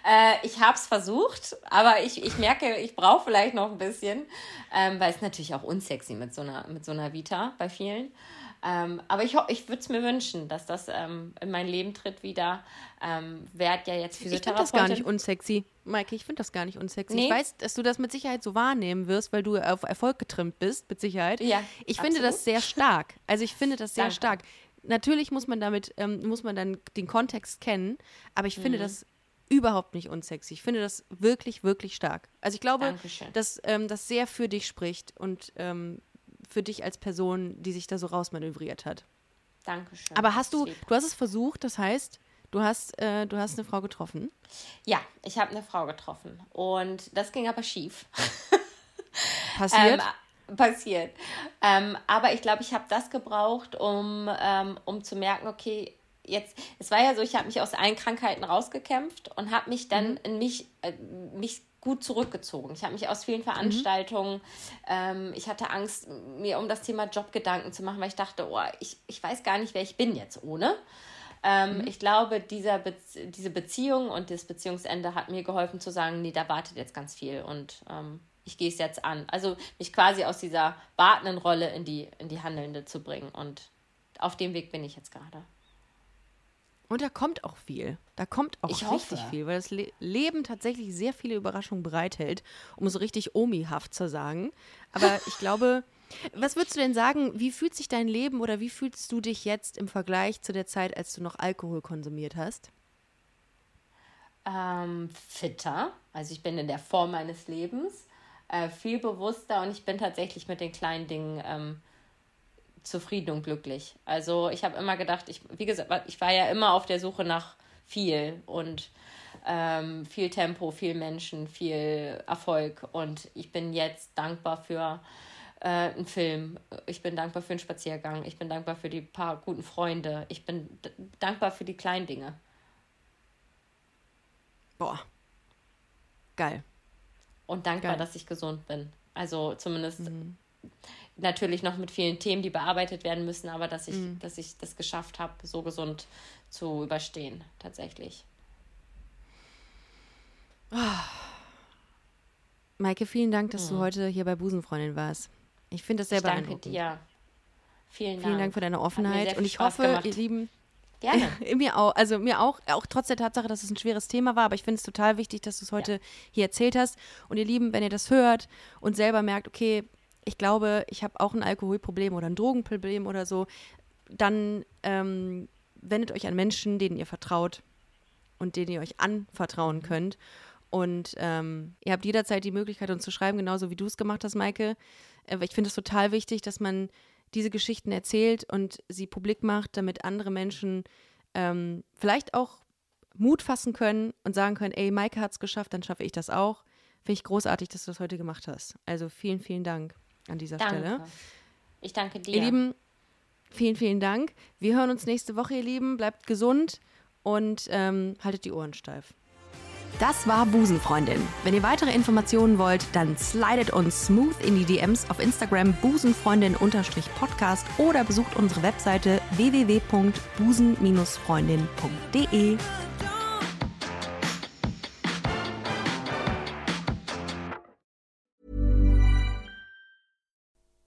Äh, ich habe es versucht, aber ich, ich merke, ich brauche vielleicht noch ein bisschen, ähm, weil es natürlich auch unsexy mit so einer, mit so einer Vita bei vielen. Ähm, aber ich, ich würde es mir wünschen, dass das ähm, in mein Leben tritt wieder. Ähm, werd ja jetzt Ich finde Physiotherapeutin. das gar nicht unsexy. Maike, ich finde das gar nicht unsexy. Ich Nee? weiß, dass du das mit Sicherheit so wahrnehmen wirst, weil du auf Erfolg getrimmt bist, mit Sicherheit. Ja, ich finde das absolut. sehr stark. Also ich finde das sehr Danke. stark. Natürlich muss man damit, ähm, muss man dann den Kontext kennen, aber ich Mhm. finde das überhaupt nicht unsexy. Ich finde das wirklich, wirklich stark. Also ich glaube, Dankeschön. dass ähm, das sehr für dich spricht und ähm, für dich als Person, die sich da so rausmanövriert hat. Dankeschön. Aber hast du, du hast es versucht, das heißt, du hast, äh, du hast eine Frau getroffen. Ja, ich habe eine Frau getroffen. Und das ging aber schief. Passiert? Ähm, passiert. Ähm, aber ich glaube, ich habe das gebraucht, um, ähm, um zu merken, okay, jetzt, es war ja so, ich habe mich aus allen Krankheiten rausgekämpft und habe mich dann in mich, äh, mich gut zurückgezogen. Ich habe mich aus vielen Veranstaltungen, ähm, ich hatte Angst, mir um das Thema Job Gedanken zu machen, weil ich dachte, oh, ich, ich weiß gar nicht, wer ich bin jetzt ohne. Ähm, Ich glaube, dieser Bez diese Beziehung und das Beziehungsende hat mir geholfen zu sagen, nee, da wartet jetzt ganz viel und ähm, ich gehe es jetzt an. Also mich quasi aus dieser wartenden Rolle in die, in die handelnde zu bringen und auf dem Weg bin ich jetzt gerade. Und da kommt auch viel. Da kommt auch Ich richtig hoffe. viel, weil das Le Leben tatsächlich sehr viele Überraschungen bereithält, um so richtig Omi-haft zu sagen. Aber ich glaube, was würdest du denn sagen, wie fühlt sich dein Leben oder wie fühlst du dich jetzt im Vergleich zu der Zeit, als du noch Alkohol konsumiert hast? ähm, fitter. Also ich bin in der Form meines Lebens, äh, viel bewusster und ich bin tatsächlich mit den kleinen Dingen ähm, zufrieden und glücklich. Also ich habe immer gedacht, ich, wie gesagt, ich war ja immer auf der Suche nach viel und ähm, viel Tempo, viel Menschen, viel Erfolg und ich bin jetzt dankbar für äh, einen Film, ich bin dankbar für einen Spaziergang, ich bin dankbar für die paar guten Freunde, ich bin dankbar für die kleinen Dinge. Boah. Geil. und dankbar, Geil. dass ich gesund bin. Also zumindest natürlich noch mit vielen Themen, die bearbeitet werden müssen, aber dass ich, dass ich das geschafft habe, so gesund zu überstehen, tatsächlich. Maike, vielen Dank, dass du heute hier bei Busenfreundin warst. Ich finde das sehr Ich danke beeindruckend. dir. Vielen Dank. Vielen Dank für deine Offenheit. Und ich Spaß hoffe, gemacht. ihr Lieben, Gerne. mir auch, also mir auch, auch trotz der Tatsache, dass es ein schweres Thema war, aber ich finde es total wichtig, dass du es heute hier erzählt hast. Und ihr Lieben, wenn ihr das hört und selber merkt, okay, ich glaube, ich habe auch ein Alkoholproblem oder ein Drogenproblem oder so, dann ähm, wendet euch an Menschen, denen ihr vertraut und denen ihr euch anvertrauen könnt. Und ähm, ihr habt jederzeit die Möglichkeit, uns zu schreiben, genauso wie du es gemacht hast, Maike. Äh, ich finde es total wichtig, dass man diese Geschichten erzählt und sie publik macht, damit andere Menschen ähm, vielleicht auch Mut fassen können und sagen können, ey, Maike hat es geschafft, dann schaffe ich das auch. Finde ich großartig, dass du das heute gemacht hast. Also vielen, vielen Dank an dieser Stelle. Danke. Ich danke dir. Ihr Lieben, vielen, vielen Dank. Wir hören uns nächste Woche, ihr Lieben. Bleibt gesund und ähm, haltet die Ohren steif. Das war Busenfreundin. Wenn ihr weitere Informationen wollt, dann slidet uns smooth in die DMs auf Instagram busenfreundin-podcast oder besucht unsere Webseite www.busen-freundin.de.